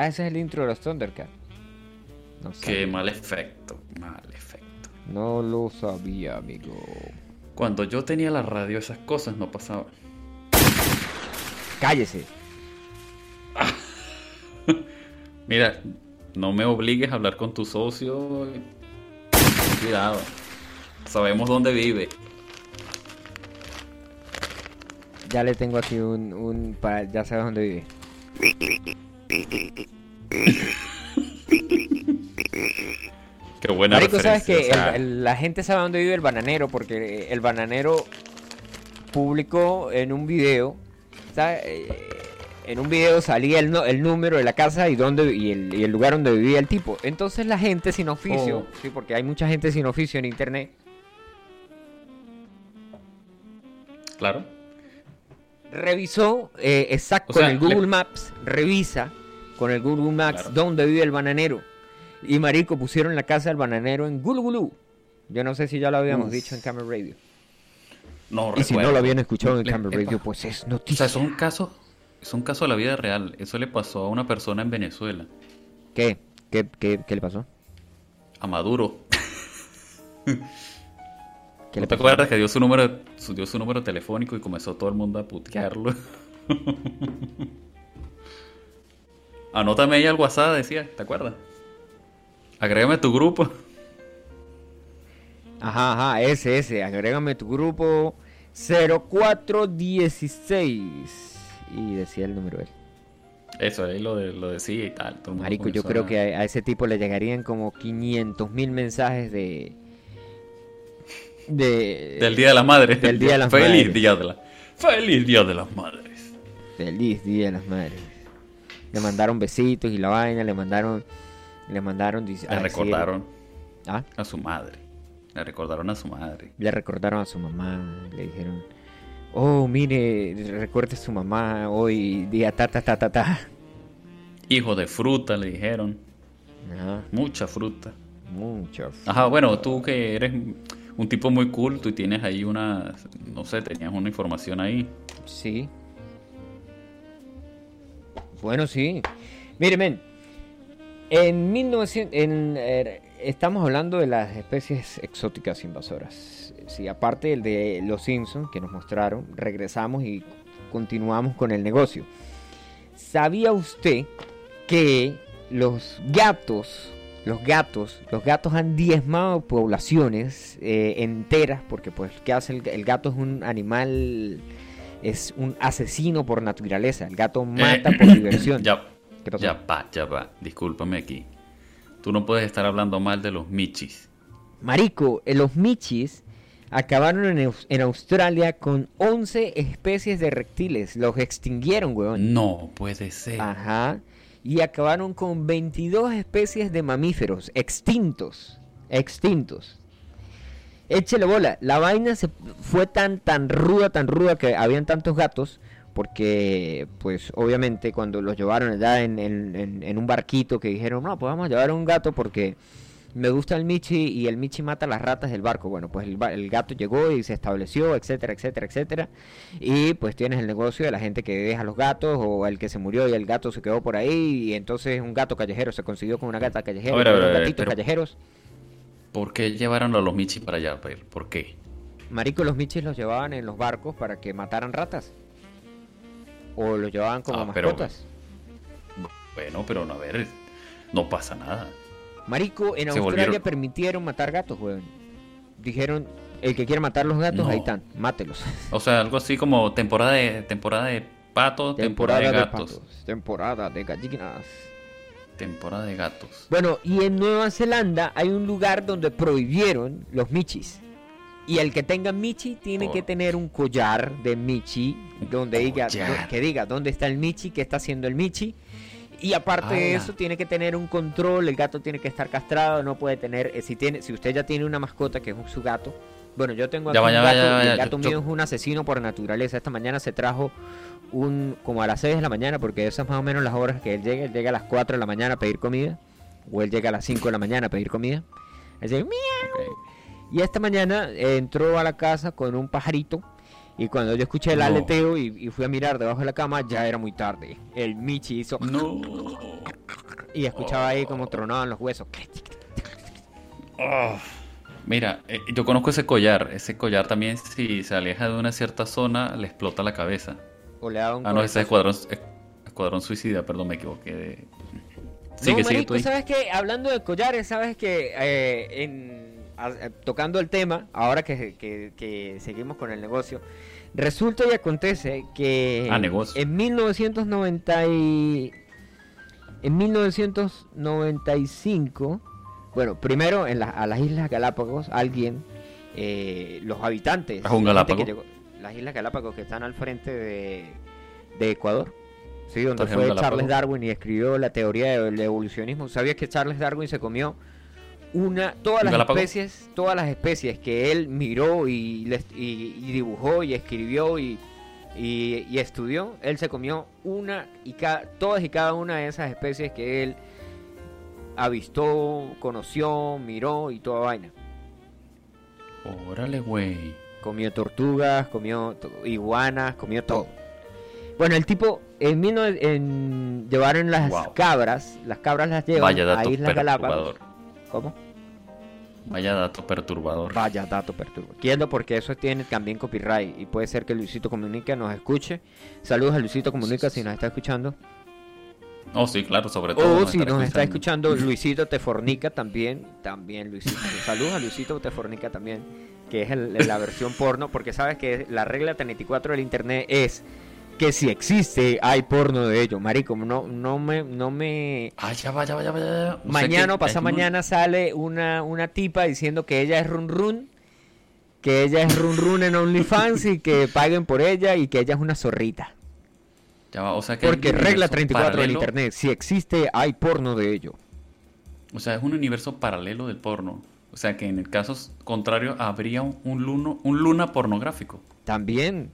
Ah, ese es el intro de los Thundercats. No Qué mal efecto, mal efecto. No lo sabía, amigo. Cuando yo tenía la radio esas cosas no pasaban. Cállese. (laughs) Mira, no me obligues a hablar con tu socio. Cuidado. Sabemos dónde vive. Ya le tengo aquí un, un para, ya sabes dónde vive. Qué buena Marico, sabes referencia. que o sea, el- el- la gente sabe dónde vive el bananero porque el bananero publicó en un video, ¿sabes? Eh, en un video salía el, no- el número de la casa y dónde y el, y el lugar donde vivía el tipo. Entonces la gente sin oficio, Oh. sí, porque hay mucha gente sin oficio en internet, Claro. revisó eh, exacto O sea, con el Google le- Maps, revisa con el Google Maps Claro. dónde vive el bananero. Y marico pusieron la casa del bananero en Gulugulú. Yo no sé si ya lo habíamos Uf. dicho en Camera Radio. No Y si no lo habían escuchado en Camera epa. Radio, pues es O sea, noticia. es un caso, es un caso de la vida real. Eso le pasó a una persona en Venezuela, ¿Qué? ¿Qué, qué, qué le pasó? a Maduro. (laughs) ¿Qué ¿No le te pasó? acuerdas que dio su número, su- dio su número telefónico y comenzó todo el mundo a putearlo? (laughs) Anótame ahí al WhatsApp, decía, ¿te acuerdas? Agrégame a tu grupo. Ajá, ajá, ese, ese. Agrégame tu grupo 0416. Y decía el número él. Eso, ahí lo, de- lo decía y tal. todo Marico, yo creo a- que a, a ese tipo le llegarían como 500 mil mensajes de. de. Del Día de la Madre. Del Día de las Feliz Madres. Día de la... Feliz Día de las Madres. Feliz Día de las Madres. Le mandaron besitos y la vaina, le mandaron. Le mandaron. Le decir- recordaron Ah, a su madre. Le recordaron a su madre. le recordaron a su mamá, le dijeron. Oh, mire, recuerde a su mamá hoy, día ta ta ta ta ta. Hijo de fruta, le dijeron. Ajá, Mucha fruta. mucho. Ajá, bueno, tú que eres un tipo muy culto y tienes ahí una, no sé, tenías una información ahí. Sí. Bueno, sí. Mire, men. En 1900... En, eh, estamos hablando de las especies exóticas invasoras. Sí, aparte del de los Simpsons que nos mostraron, regresamos y continuamos con el negocio. ¿Sabía usted que los gatos, los gatos, los gatos han diezmado poblaciones eh, enteras? Porque pues, ¿qué hace el, el gato? Es un animal es un asesino por naturaleza. El gato mata Eh, (clears throat) por diversión. Ya, ¿Qué pasó? ya va, ya va. Discúlpame aquí. Tú no puedes estar hablando mal de los michis. Marico, eh, los michis acabaron en, Aus- en Australia con 11 especies de reptiles. Los extinguieron, weón. No puede ser. Ajá. Y acabaron con 22 especies de mamíferos extintos. Extintos. Échele bola. La vaina se fue tan, tan ruda, tan ruda que habían tantos gatos. Porque, pues, obviamente, cuando los llevaron allá en, en- en- en un barquito que dijeron, no, pues vamos a llevar un gato porque me gusta el Michi y el Michi mata las ratas del barco. Bueno, pues el, el gato llegó y se estableció, etcétera, etcétera, etcétera. Y pues tienes el negocio de la gente que deja los gatos o el que se murió y el gato se quedó por ahí. Y entonces un gato callejero se consiguió con una gata callejera. Ver, gatitos pero- callejeros. ¿Por qué llevaron a los michis para allá, Pedro? ¿Por qué? Marico, los Michis los llevaban en los barcos para que mataran ratas. O los llevaban como Ah, pero- mascotas. Bueno, pero no, a ver, no pasa nada. Marico, en Se Australia volvieron- permitieron matar gatos, weón. Dijeron, el que quiera matar los gatos, No. ahí están, mátelos. O sea, algo así como temporada de temporada de patos, temporada, de gatos, patos, temporada de gallinas. Temporada de gatos. Bueno, y en Nueva Zelanda hay un lugar donde prohibieron los michis. Y el que tenga michi tiene Por- que tener un collar de michi donde diga, que diga dónde está el michi, qué está haciendo el michi. Y aparte de ¡Hala! eso tiene que tener un control, el gato tiene que estar castrado, no puede tener, eh, si tiene, si usted ya tiene una mascota que es un- su gato. Bueno, yo tengo aquí Ya un ya gato ya y el gato yo- mío yo- es un asesino por naturaleza. Esta mañana se trajo un como a las 6 de la mañana porque esas más o menos las horas que él llega, él llega a las 4 de la mañana a pedir comida o él llega a las 5 de la mañana a pedir comida. Así, "Miau". Ok. Y esta mañana eh, entró a la casa con un pajarito. Y cuando yo escuché el No. aleteo y, y fui a mirar debajo de la cama, ya era muy tarde. El Michi hizo. No. (laughs) Y escuchaba ahí como tronaban los huesos. Ah. Mira, eh, yo conozco ese collar. Ese collar también, si se aleja de una cierta zona, le explota la cabeza. Ah, no, ese es escuadrón, es- escuadrón suicida, perdón, me equivoqué. De... No, Sigue, sigue marico, tú ahí. ¿sabes qué? Hablando de collares, ¿sabes que eh, en, a- tocando el tema, ahora que, que- que seguimos con el negocio, resulta y acontece que Ah, negocio. en 1990 y- en 1995, bueno, primero en la- a las Islas Galápagos, alguien, eh, los habitantes, ¿Es un que Galápago? llegó- las Islas Galápagos que están al frente de, de Ecuador, Sí, donde fue Galápagos. Charles Darwin y escribió la teoría del evolucionismo. ¿Sabías que Charles Darwin se comió una todas las Galápagos? especies, todas las especies que él miró y, y- y dibujó y escribió y, y- y estudió? Él se comió una y cada, todas y cada una de esas especies que él avistó, conoció, miró y toda vaina. Órale, güey. Comió tortugas, comió iguanas, comió todo. Bueno, el tipo, en, 19 en- llevaron las Wow. cabras, las cabras las llevan a Islas Galápagos. ¿Cómo? Vaya dato perturbador. Vaya dato perturbador. Quiero porque eso tiene también copyright y puede ser que Luisito Comunica nos escuche. Saludos a Luisito Comunica si nos está escuchando. Oh, sí, claro, sobre todo. O nos si nos está escuchando (laughs) Luisito Te Fornica también, también Luisito. Saludos a Luisito Te Fornica también, que es el- la versión porno, porque sabes que la regla 34 del internet es que si existe hay porno de ello. Marico, no, no me, no me. Ah, ya va, ya va, ya va, Mañana o muy- mañana sale una, una tipa diciendo que ella es run run, que ella es run run en OnlyFans y que paguen por ella y que ella es una zorrita. Ya va, o sea que Porque regla universo 34 del internet, si existe hay porno de ello. O sea, es un universo paralelo del porno. O sea que en el caso contrario habría un, un luno, un luna pornográfico. También,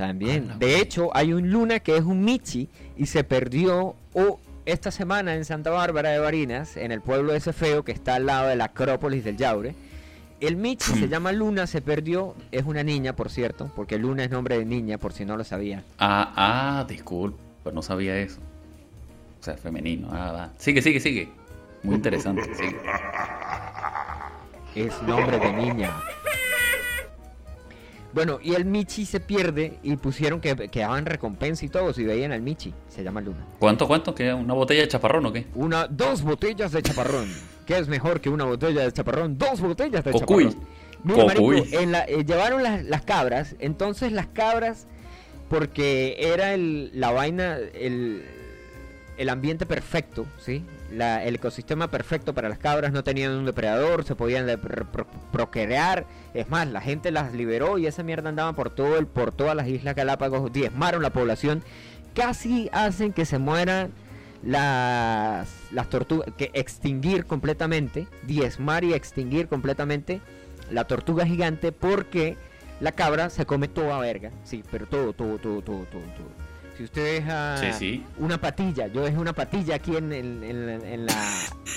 también. De hecho, hay un Luna que es un Michi y se perdió o esta semana en Santa Bárbara de Barinas, en el pueblo ese feo que está al lado de la Acrópolis del Yaure. El Michi se llama Luna, se perdió, es una niña, por cierto, porque Luna es nombre de niña, por si no lo sabía. Ah, ah, disculpa, pero no sabía eso. O sea, femenino. Ah, va. Sigue, sigue, sigue. Muy interesante, sigue. Es nombre de niña. Bueno, y el Michi se pierde y pusieron que, que daban recompensa y todo si veían al Michi. Se llama Luna. ¿Cuánto, cuánto? ¿Qué? ¿Una botella de chaparrón o qué? Una, dos botellas de chaparrón. ¿Qué es mejor que una botella de chaparrón? Dos botellas de Cocuy. chaparrón. Mira, marico, Cocuy. en la- eh, llevaron las, las cabras, entonces las cabras, porque era el, la vaina, el, el ambiente perfecto, ¿sí? El ecosistema perfecto para las cabras, no tenían un depredador, se podían procrear, es más, la gente las liberó y esa mierda andaba por todo el, por todas las islas Galápagos, diezmaron la población, casi hacen que se mueran las, las tortugas, que extinguir completamente, diezmar y extinguir completamente la tortuga gigante porque la cabra se come toda verga, sí, pero todo, todo, todo, todo, todo, todo. Si usted deja Sí, sí. una patilla, yo dejé una patilla aquí en, el- en la, en la,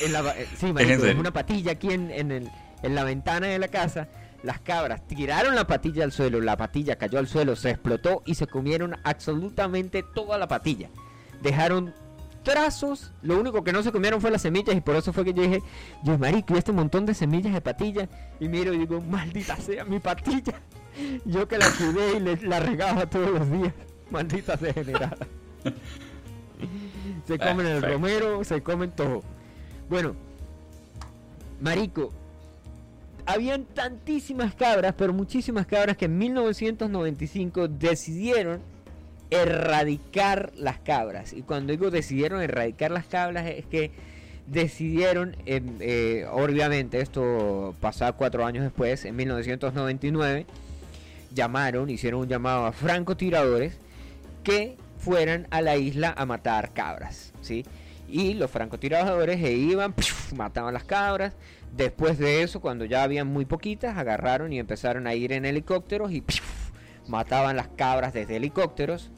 en la- eh, sí, marico, dejé una patilla aquí en, en, el- en la ventana de la casa. Las cabras tiraron la patilla al suelo, la patilla cayó al suelo, se explotó y se comieron absolutamente toda la patilla. Dejaron trazos, lo único que no se comieron fue las semillas y por eso fue que yo dije, yo marico, y este montón de semillas de patilla y miro y digo, maldita sea mi patilla. (laughs) Yo que la cuidé y le- la regaba todos los días. Maldita degenerada. (laughs) se comen el romero, se comen todo. Bueno, marico, habían tantísimas cabras, pero muchísimas cabras que en 1995 decidieron erradicar las cabras. Y cuando digo decidieron erradicar las cabras es que decidieron, eh, obviamente esto pasaba cuatro años después, en 1999, llamaron, hicieron un llamado a francotiradores que fueran a la isla a matar cabras, ¿sí? Y los francotiradores se iban, mataban las cabras. Después de eso, cuando ya habían muy poquitas, agarraron y empezaron a ir en helicópteros y mataban las cabras desde helicópteros.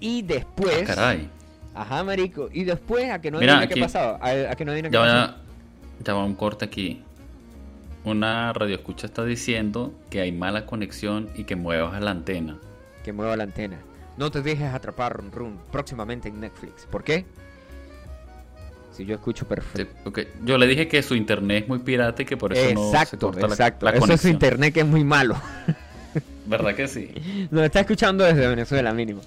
Y después... Ah, caray. Ajá, marico. Y después, a que no Mira, qué pasaba. A, a que no adivina qué Ya pasaba. ya va un corte aquí. Una radioescucha está diciendo que hay mala conexión y que muevas la antena. Que mueva la antena. No te dejes atrapar, Run Run. Próximamente en Netflix. ¿Por qué? Si yo escucho perfecto. Ok, Yo le dije que su internet es muy pirata y que por eso no se Exacto, corta la- exacto. la, Eso es conexión. internet que es muy malo. (laughs) ¿Verdad que sí? Nos está escuchando desde Venezuela, mínimo.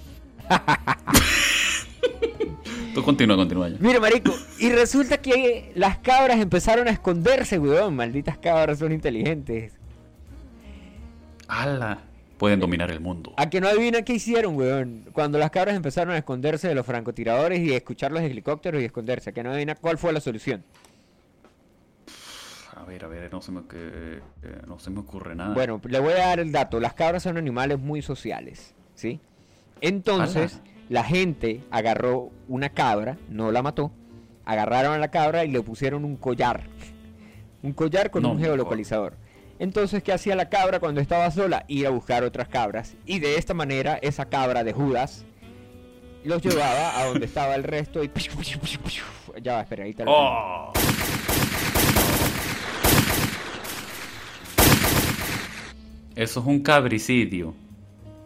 (laughs) Tú continúa, continúa ya. Mira, marico, y resulta que las cabras empezaron a esconderse, weón. Malditas cabras son inteligentes. ¡Hala! Pueden dominar el mundo. A que no adivina qué hicieron, weón. Cuando las cabras empezaron a esconderse de los francotiradores y a escuchar los helicópteros y esconderse. A que no adivina cuál fue la solución. A ver, a ver, no se me, que- eh, no se me ocurre nada. Bueno, le voy a dar el dato. Las cabras son animales muy sociales, ¿sí? Entonces, la gente agarró una cabra, no la mató, agarraron a la cabra y le pusieron un collar. Un collar con No un geolocalizador. Entonces, ¿qué hacía la cabra cuando estaba sola? Ir a buscar otras cabras. Y de esta manera, esa cabra de Judas los llevaba a donde estaba el resto y... Ya va, espera, ahí tengo. ¡Oh! Eso es un cabricidio.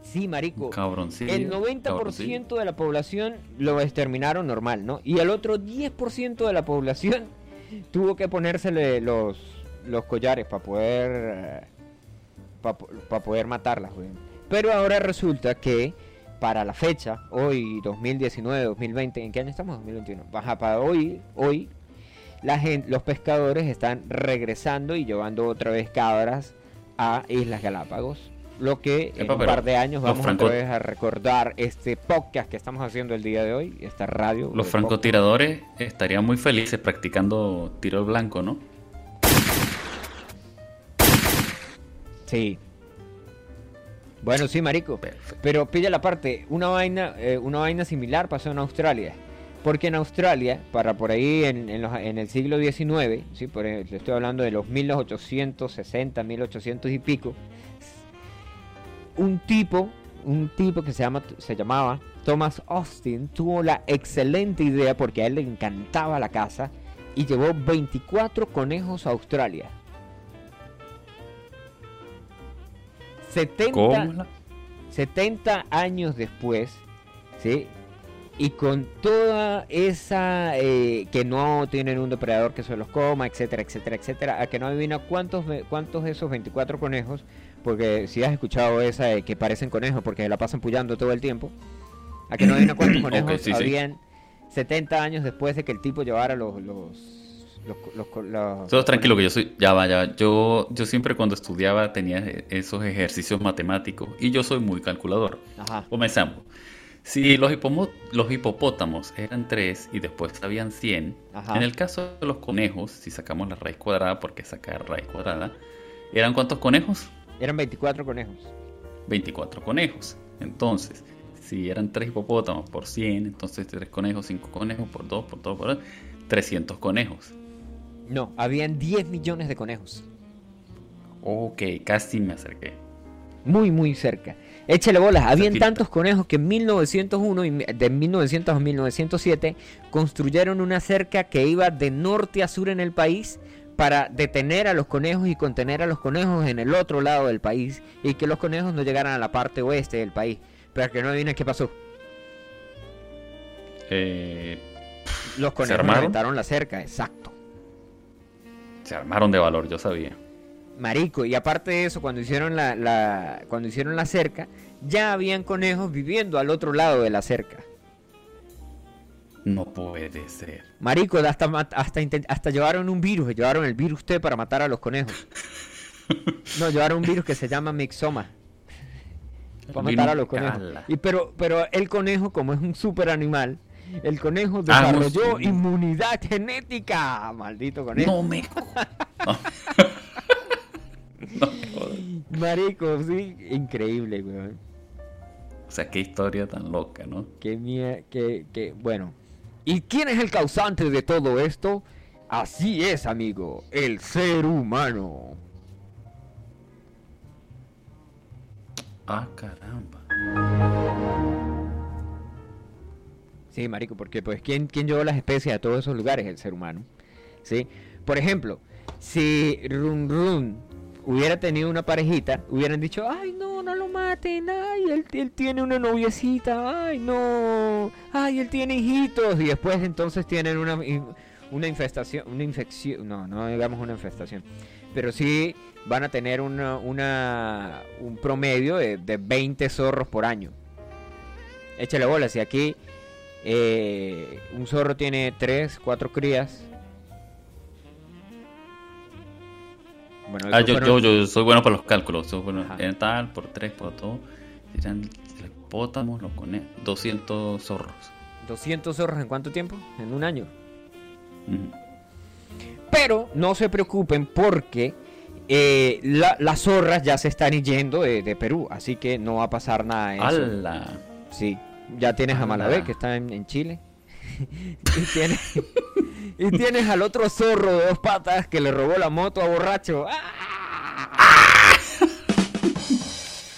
Sí, marico. Cabroncillo. El 90% de la población lo exterminaron normal, ¿no? Y el otro 10% de la población tuvo que ponérsele los, los collares para poder para poder matarlas, güey. Pero ahora resulta que para la fecha, hoy 2019, 2020, ¿en qué año estamos? 2021. Baja para hoy, hoy la gente, los pescadores están regresando y llevando otra vez cabras a Islas Galápagos. Lo que en un par de años vamos franco- otra vez a recordar este podcast que estamos haciendo el día de hoy, esta radio. Los francotiradores estarían muy felices practicando tiro al blanco, ¿no? Sí. Bueno, sí, marico. Pero pilla la parte, una vaina, eh, una vaina similar pasó en Australia. Porque en Australia, para por ahí en, en los- en el siglo XIX, ¿sí? por, le estoy hablando de los 1860, 1800 y pico, un tipo, un tipo que se, llama, se llamaba Thomas Austin, tuvo la excelente idea, porque a él le encantaba la caza, y llevó 24 conejos a Australia. 70, ¿Cómo la- 70 años después, ¿sí? Y con toda esa eh, que no tienen un depredador que se los coma, etcétera, etcétera, etcétera, a que no adivina cuántos, cuántos de esos 24 conejos, porque si has escuchado esa de que parecen conejos porque la pasan pullando todo el tiempo, a que no adivina cuántos (coughs) conejos sí, sí. habían 70 años después de que el tipo llevara los... los, los, los- los- Todo tranquilo que yo soy, ya va, ya va. Yo, yo siempre cuando estudiaba tenía e- esos ejercicios matemáticos y yo soy muy calculador. Ajá. Comenzamos. Si los, los hipopótamos eran 3 y después habían 100, Ajá. en el caso de los conejos, si sacamos la raíz cuadrada, porque sacar raíz cuadrada, ¿eran cuántos conejos? Eran 24 conejos. 24 conejos. Entonces, si eran 3 hipopótamos por 100, entonces 3 conejos, 5 conejos por 2, por 2, por 2, 300 conejos. No, habían 10 millones de conejos. Ok, casi me acerqué. Muy, muy cerca. Échale bolas, habían tantos conejos que en 1901 y de 1900 a 1907 construyeron una cerca que iba de norte a sur en el país para detener a los conejos y contener a los conejos en el otro lado del país y que los conejos no llegaran a la parte oeste del país. Pero que no adivinen qué pasó. Eh, Los conejos reventaron la cerca, exacto. Se armaron de valor, yo sabía. Marico, y aparte de eso, cuando hicieron la, la- cuando hicieron la cerca, ya habían conejos viviendo al otro lado de la cerca. No puede ser. Marico, hasta, hasta, hasta llevaron un virus, llevaron el virus T para matar a los conejos. (laughs) No, llevaron un virus que se llama Mixoma. Para matar a los conejos. Y pero, pero el conejo, como es un super animal, el conejo Ah, desarrolló inmunidad genética. Maldito conejo. No me. (laughs) Marico, sí, increíble, weón. O sea, qué historia tan loca, ¿no? Qué mie... que, que, bueno. ¿Y quién es el causante de todo esto? Así es, amigo, el ser humano. Ah, caramba. Sí, marico, porque pues ¿quién, quién llevó las especies a todos esos lugares? El ser humano. ¿Sí? Por ejemplo, si Run Run hubiera tenido una parejita, hubieran dicho, ay, no, no lo maten, ay, él, él tiene una noviecita, ay, no, ay, él tiene hijitos, y después entonces tienen una, una infestación, una infección, no, no digamos una infestación, pero sí van a tener una, una, un promedio de, de 20 zorros por año. Échale bola, si aquí eh, un zorro tiene 3, 4 crías. Bueno, Ah, yo, yo, fueron- yo soy bueno para los cálculos. Soy bueno en tal, por 3, por 2. Eran los hipopótamos, los conejos. 200 zorros. 200 zorros en cuánto tiempo? En un año. Pero no se preocupen porque eh, la- las zorras ya se están yendo de, de Perú, así que no va a pasar nada de eso. ¡Hala! Sí, Ya tienes a Malabé, nada. que está en, en Chile. (laughs) y, tienes, y tienes al otro zorro de dos patas que le robó la moto a borracho. ¡Ah!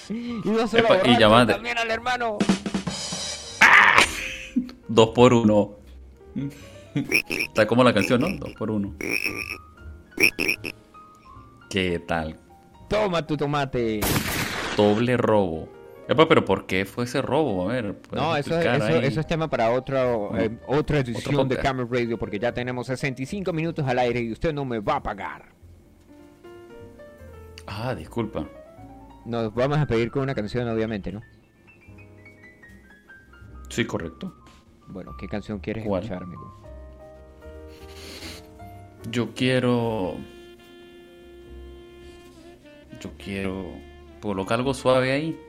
y no solo Epa, borracho, llamada- también al hermano. Dos por uno. Está como la canción, ¿no? Dos por uno. ¿Qué tal? Toma tu tomate. Doble robo. Epa, pero ¿por qué fue ese robo? A ver. ¿puedes No, eso, eso, eso es tema para otro, eh, otra edición de. Camera Radio porque ya tenemos 65 minutos al aire y usted no me va a pagar. Ah, disculpa. Nos vamos a pedir con una canción, obviamente, ¿no? Sí, correcto. Bueno, ¿qué canción quieres ¿Cuál? escuchar, amigo? Yo quiero. Yo quiero. Colocar algo suave ahí.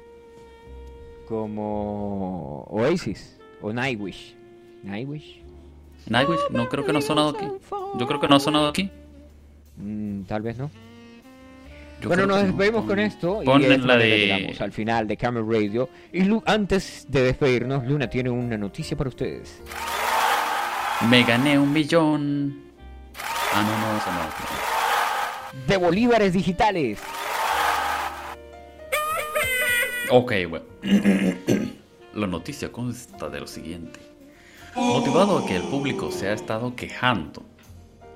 Como Oasis o Nightwish. Nightwish. Nightwish, no creo que no ha sonado aquí. Yo creo que no ha sonado aquí. Mm, tal vez no. Yo bueno, nos no. despedimos con esto y pon de esta la de- llegamos al final de Camera Radio. Y Lu- antes de despedirnos, Luna tiene una noticia para ustedes. Me gané un millón. Ah, no, no, eso no. De bolívares digitales. Ok, bueno. (clears throat) La noticia consta de lo siguiente. Motivado a que el público se ha estado quejando,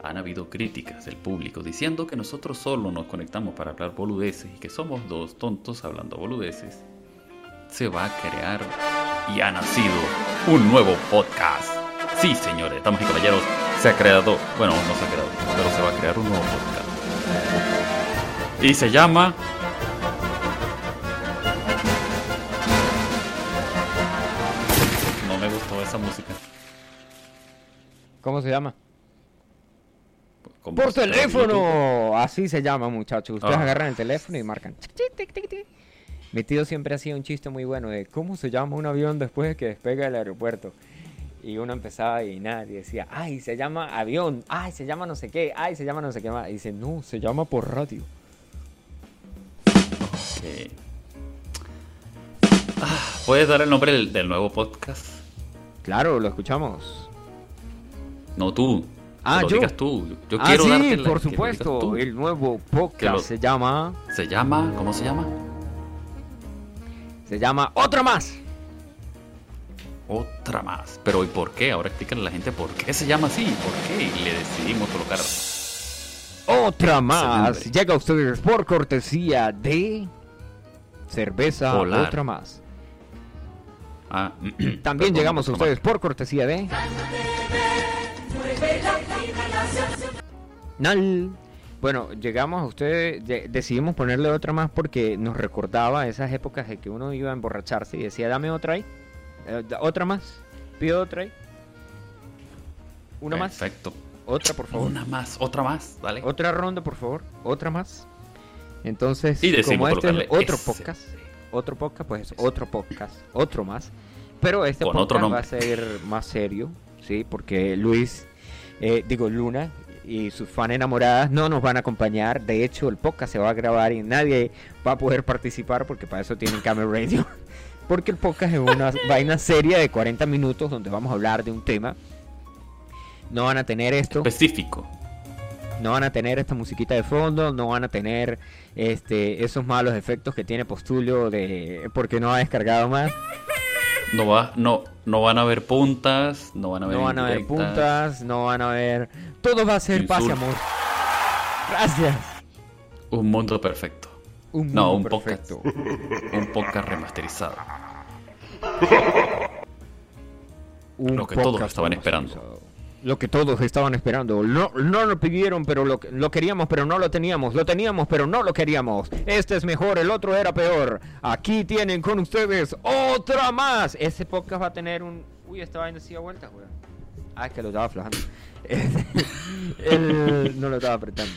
han habido críticas del público diciendo que nosotros solo nos conectamos para hablar boludeces y que somos dos tontos hablando boludeces. Se va a crear y ha nacido un nuevo podcast. Sí, señores, damas y caballeros, se ha creado, bueno, no se ha creado, pero se va a crear un nuevo podcast. Y se llama esa música. ¿Cómo se llama? Por teléfono. Así se llama, muchachos. Ustedes Ah. agarran el teléfono y marcan. Mi tío siempre hacía un chiste muy bueno de cómo se llama un avión después de que despega del aeropuerto. Y uno empezaba y nadie decía, ay, se llama avión, ay, se llama no sé qué, ay, se llama no sé qué más. Y dice, no, se llama por radio. Ok. Ah, ¿Puedes dar el nombre del, del nuevo podcast? Claro, lo escuchamos. No tú. Ah, lo yo. digas tú. Yo, ah, quiero sí, darte la- por supuesto. El nuevo podcast lo- se llama, Se llama, ¿cómo se llama? se llama Otra Más. Otra más. Pero ¿y por qué? Ahora explícale a la gente por qué se llama así. ¿Por qué? Y le decidimos colocar. Otra más. Llega a ustedes por cortesía de cerveza Polar. Otra más. Ah, (clears throat) También llegamos a ustedes por cortesía de Nal. Bueno, llegamos a ustedes, de- decidimos ponerle otra más porque nos recordaba esas épocas de que uno iba a emborracharse y decía, dame otra ahí, Eh, otra más, pido otra ahí, una más, Perfecto. otra por favor, Una más, otra más, dale. otra ronda por favor, otra más. Entonces, Y como este es otro podcast, otro podcast, pues otro podcast, otro más. Pero este Con podcast otro va a ser más serio, ¿sí? Porque Luis, eh, digo Luna y sus fan enamoradas no nos van a acompañar. De hecho, el podcast se va a grabar y nadie va a poder participar porque para eso tienen Camera Radio. (laughs) Porque el podcast es una (laughs) vaina seria de 40 minutos donde vamos a hablar de un tema. No van a tener esto. Específico. No van a tener esta musiquita de fondo, no van a tener este esos malos efectos que tiene Postulio de porque no ha descargado más. No, va, no, no van a haber puntas, no van a haber No van a haber puntas, no van a haber. Todo va a ser paz y amor. Gracias. Un mundo perfecto. Un no, mundo un perfecto. podcast. (laughs) Un podcast remasterizado. Un Lo que todos estaban remasterizado. esperando. Lo que todos estaban esperando. No, no lo pidieron, pero lo, lo queríamos, pero no lo teníamos. Lo teníamos, pero no lo queríamos. Este es mejor, el otro era peor. Aquí tienen con ustedes otra más. Ese podcast va a tener un. Uy, esta vaina sigue a vueltas, weón. Ah, es que lo estaba aflojando. (laughs) El- no lo estaba apretando.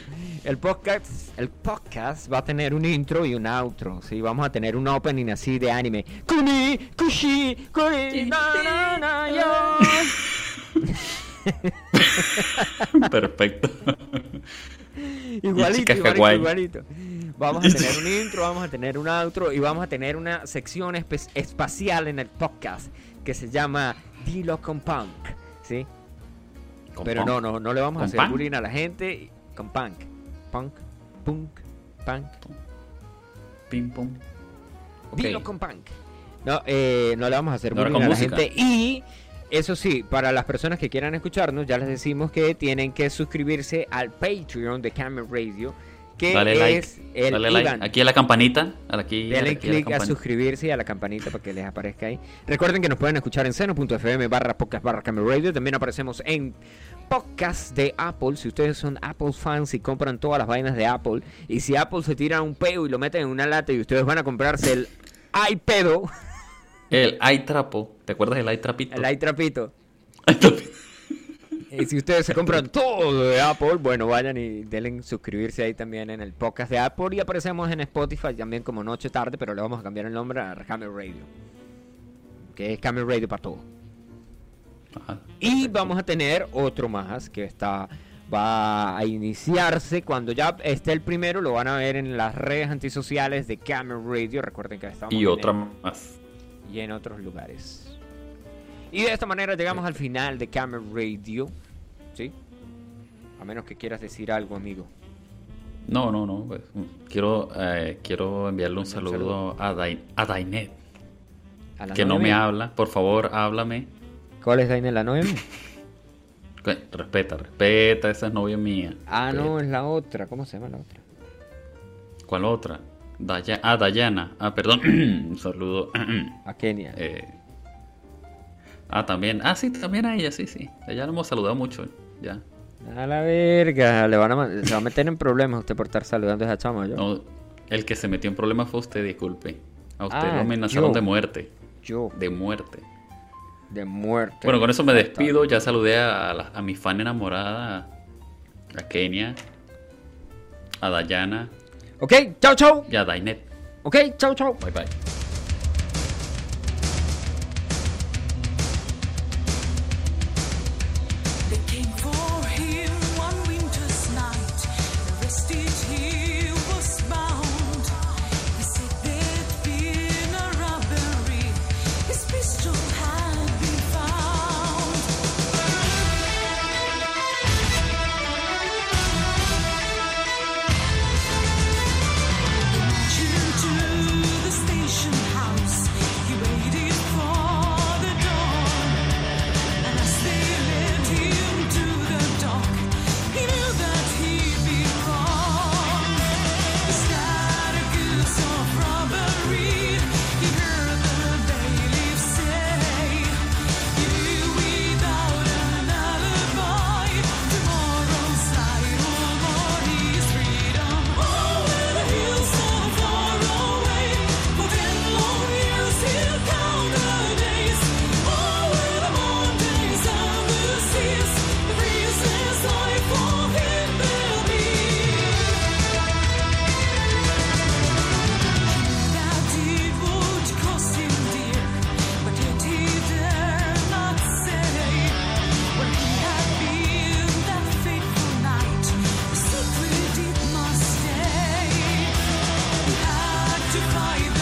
El podcast, el podcast va a tener un intro y un outro. Sí, vamos a tener un opening así de anime. Kuni, kushi, kuni, na, na, na, yo. (laughs) (laughs) Perfecto. Igualito, igualito, igualito. Vamos a (laughs) tener un intro, vamos a tener un outro y vamos a tener una sección espacial en el podcast que se llama Dilo con Punk, ¿sí? ¿Con Pero punk? no, no, no le vamos a ¿Con hacer punk? bullying a la gente con punk. Punk, punk, punk. Pim, pum. Ok. Dilo con punk. No, eh, no le vamos a hacer No bullying a la música. gente. Y eso sí, para las personas que quieran escucharnos, ya les decimos que tienen que suscribirse al Patreon de Camel Radio, que Dale like. es el Dale like. Aquí a la campanita. Aquí, Denle a clic a suscribirse y a la campanita para que les aparezca ahí. Recuerden que nos pueden escuchar en seno.fm barra podcast barra Camel Radio. También aparecemos en podcast de Apple. Si ustedes son Apple fans y compran todas las vainas de Apple. Y si Apple se tira un peo y lo meten en una lata y ustedes van a comprarse el iPedo, El iTrapo. ¿Te acuerdas del iTrapito? el iTrapito. (laughs) Y si ustedes se compran todo de Apple, bueno, vayan y denle suscribirse ahí también en el podcast de Apple. Y aparecemos en Spotify también como Noche Tarde, pero le vamos a cambiar el nombre a Camel Radio. Que es Camel Radio para todo. Ajá. Y vamos a tener otro más que está va a iniciarse cuando ya esté el primero lo van a ver en las redes antisociales de Camel Radio recuerden que estamos Y otra el- más. Y en otros lugares. Y de esta manera llegamos al final de Camel Radio. ¿Sí? A menos que quieras decir algo, amigo. No, no, no. pues, mm, quiero, eh, quiero enviarle un saludo a, Dai- a Dainet. A Que no me habla. Por favor, háblame. ¿Cuál es Daine, la novia? (laughs) mía? Que- Respeta, respeta. Esa es novia mía. Ah, no, es la otra. ¿Cómo se llama la otra? ¿Cuál otra? Daya- ah, Dayana. Ah, perdón. (clears throat) un saludo. A Kenia. Eh, ah, también. Ah, sí, también a ella, sí, sí. Ya lo hemos saludado mucho. Ya. A la verga. Le van a, se va a meter en problemas usted por estar saludando a esa chama. Yo. No, el que se metió en problemas fue usted, disculpe. A usted Ah, lo amenazaron yo. de muerte. Yo. De muerte. De muerte. Bueno, con eso me despido. Ya saludé a, la- a mi fan enamorada, a Kenia, a Dayana Ok, chau, chau. y a Dainet. Ok, chau, chau. Bye bye. fight.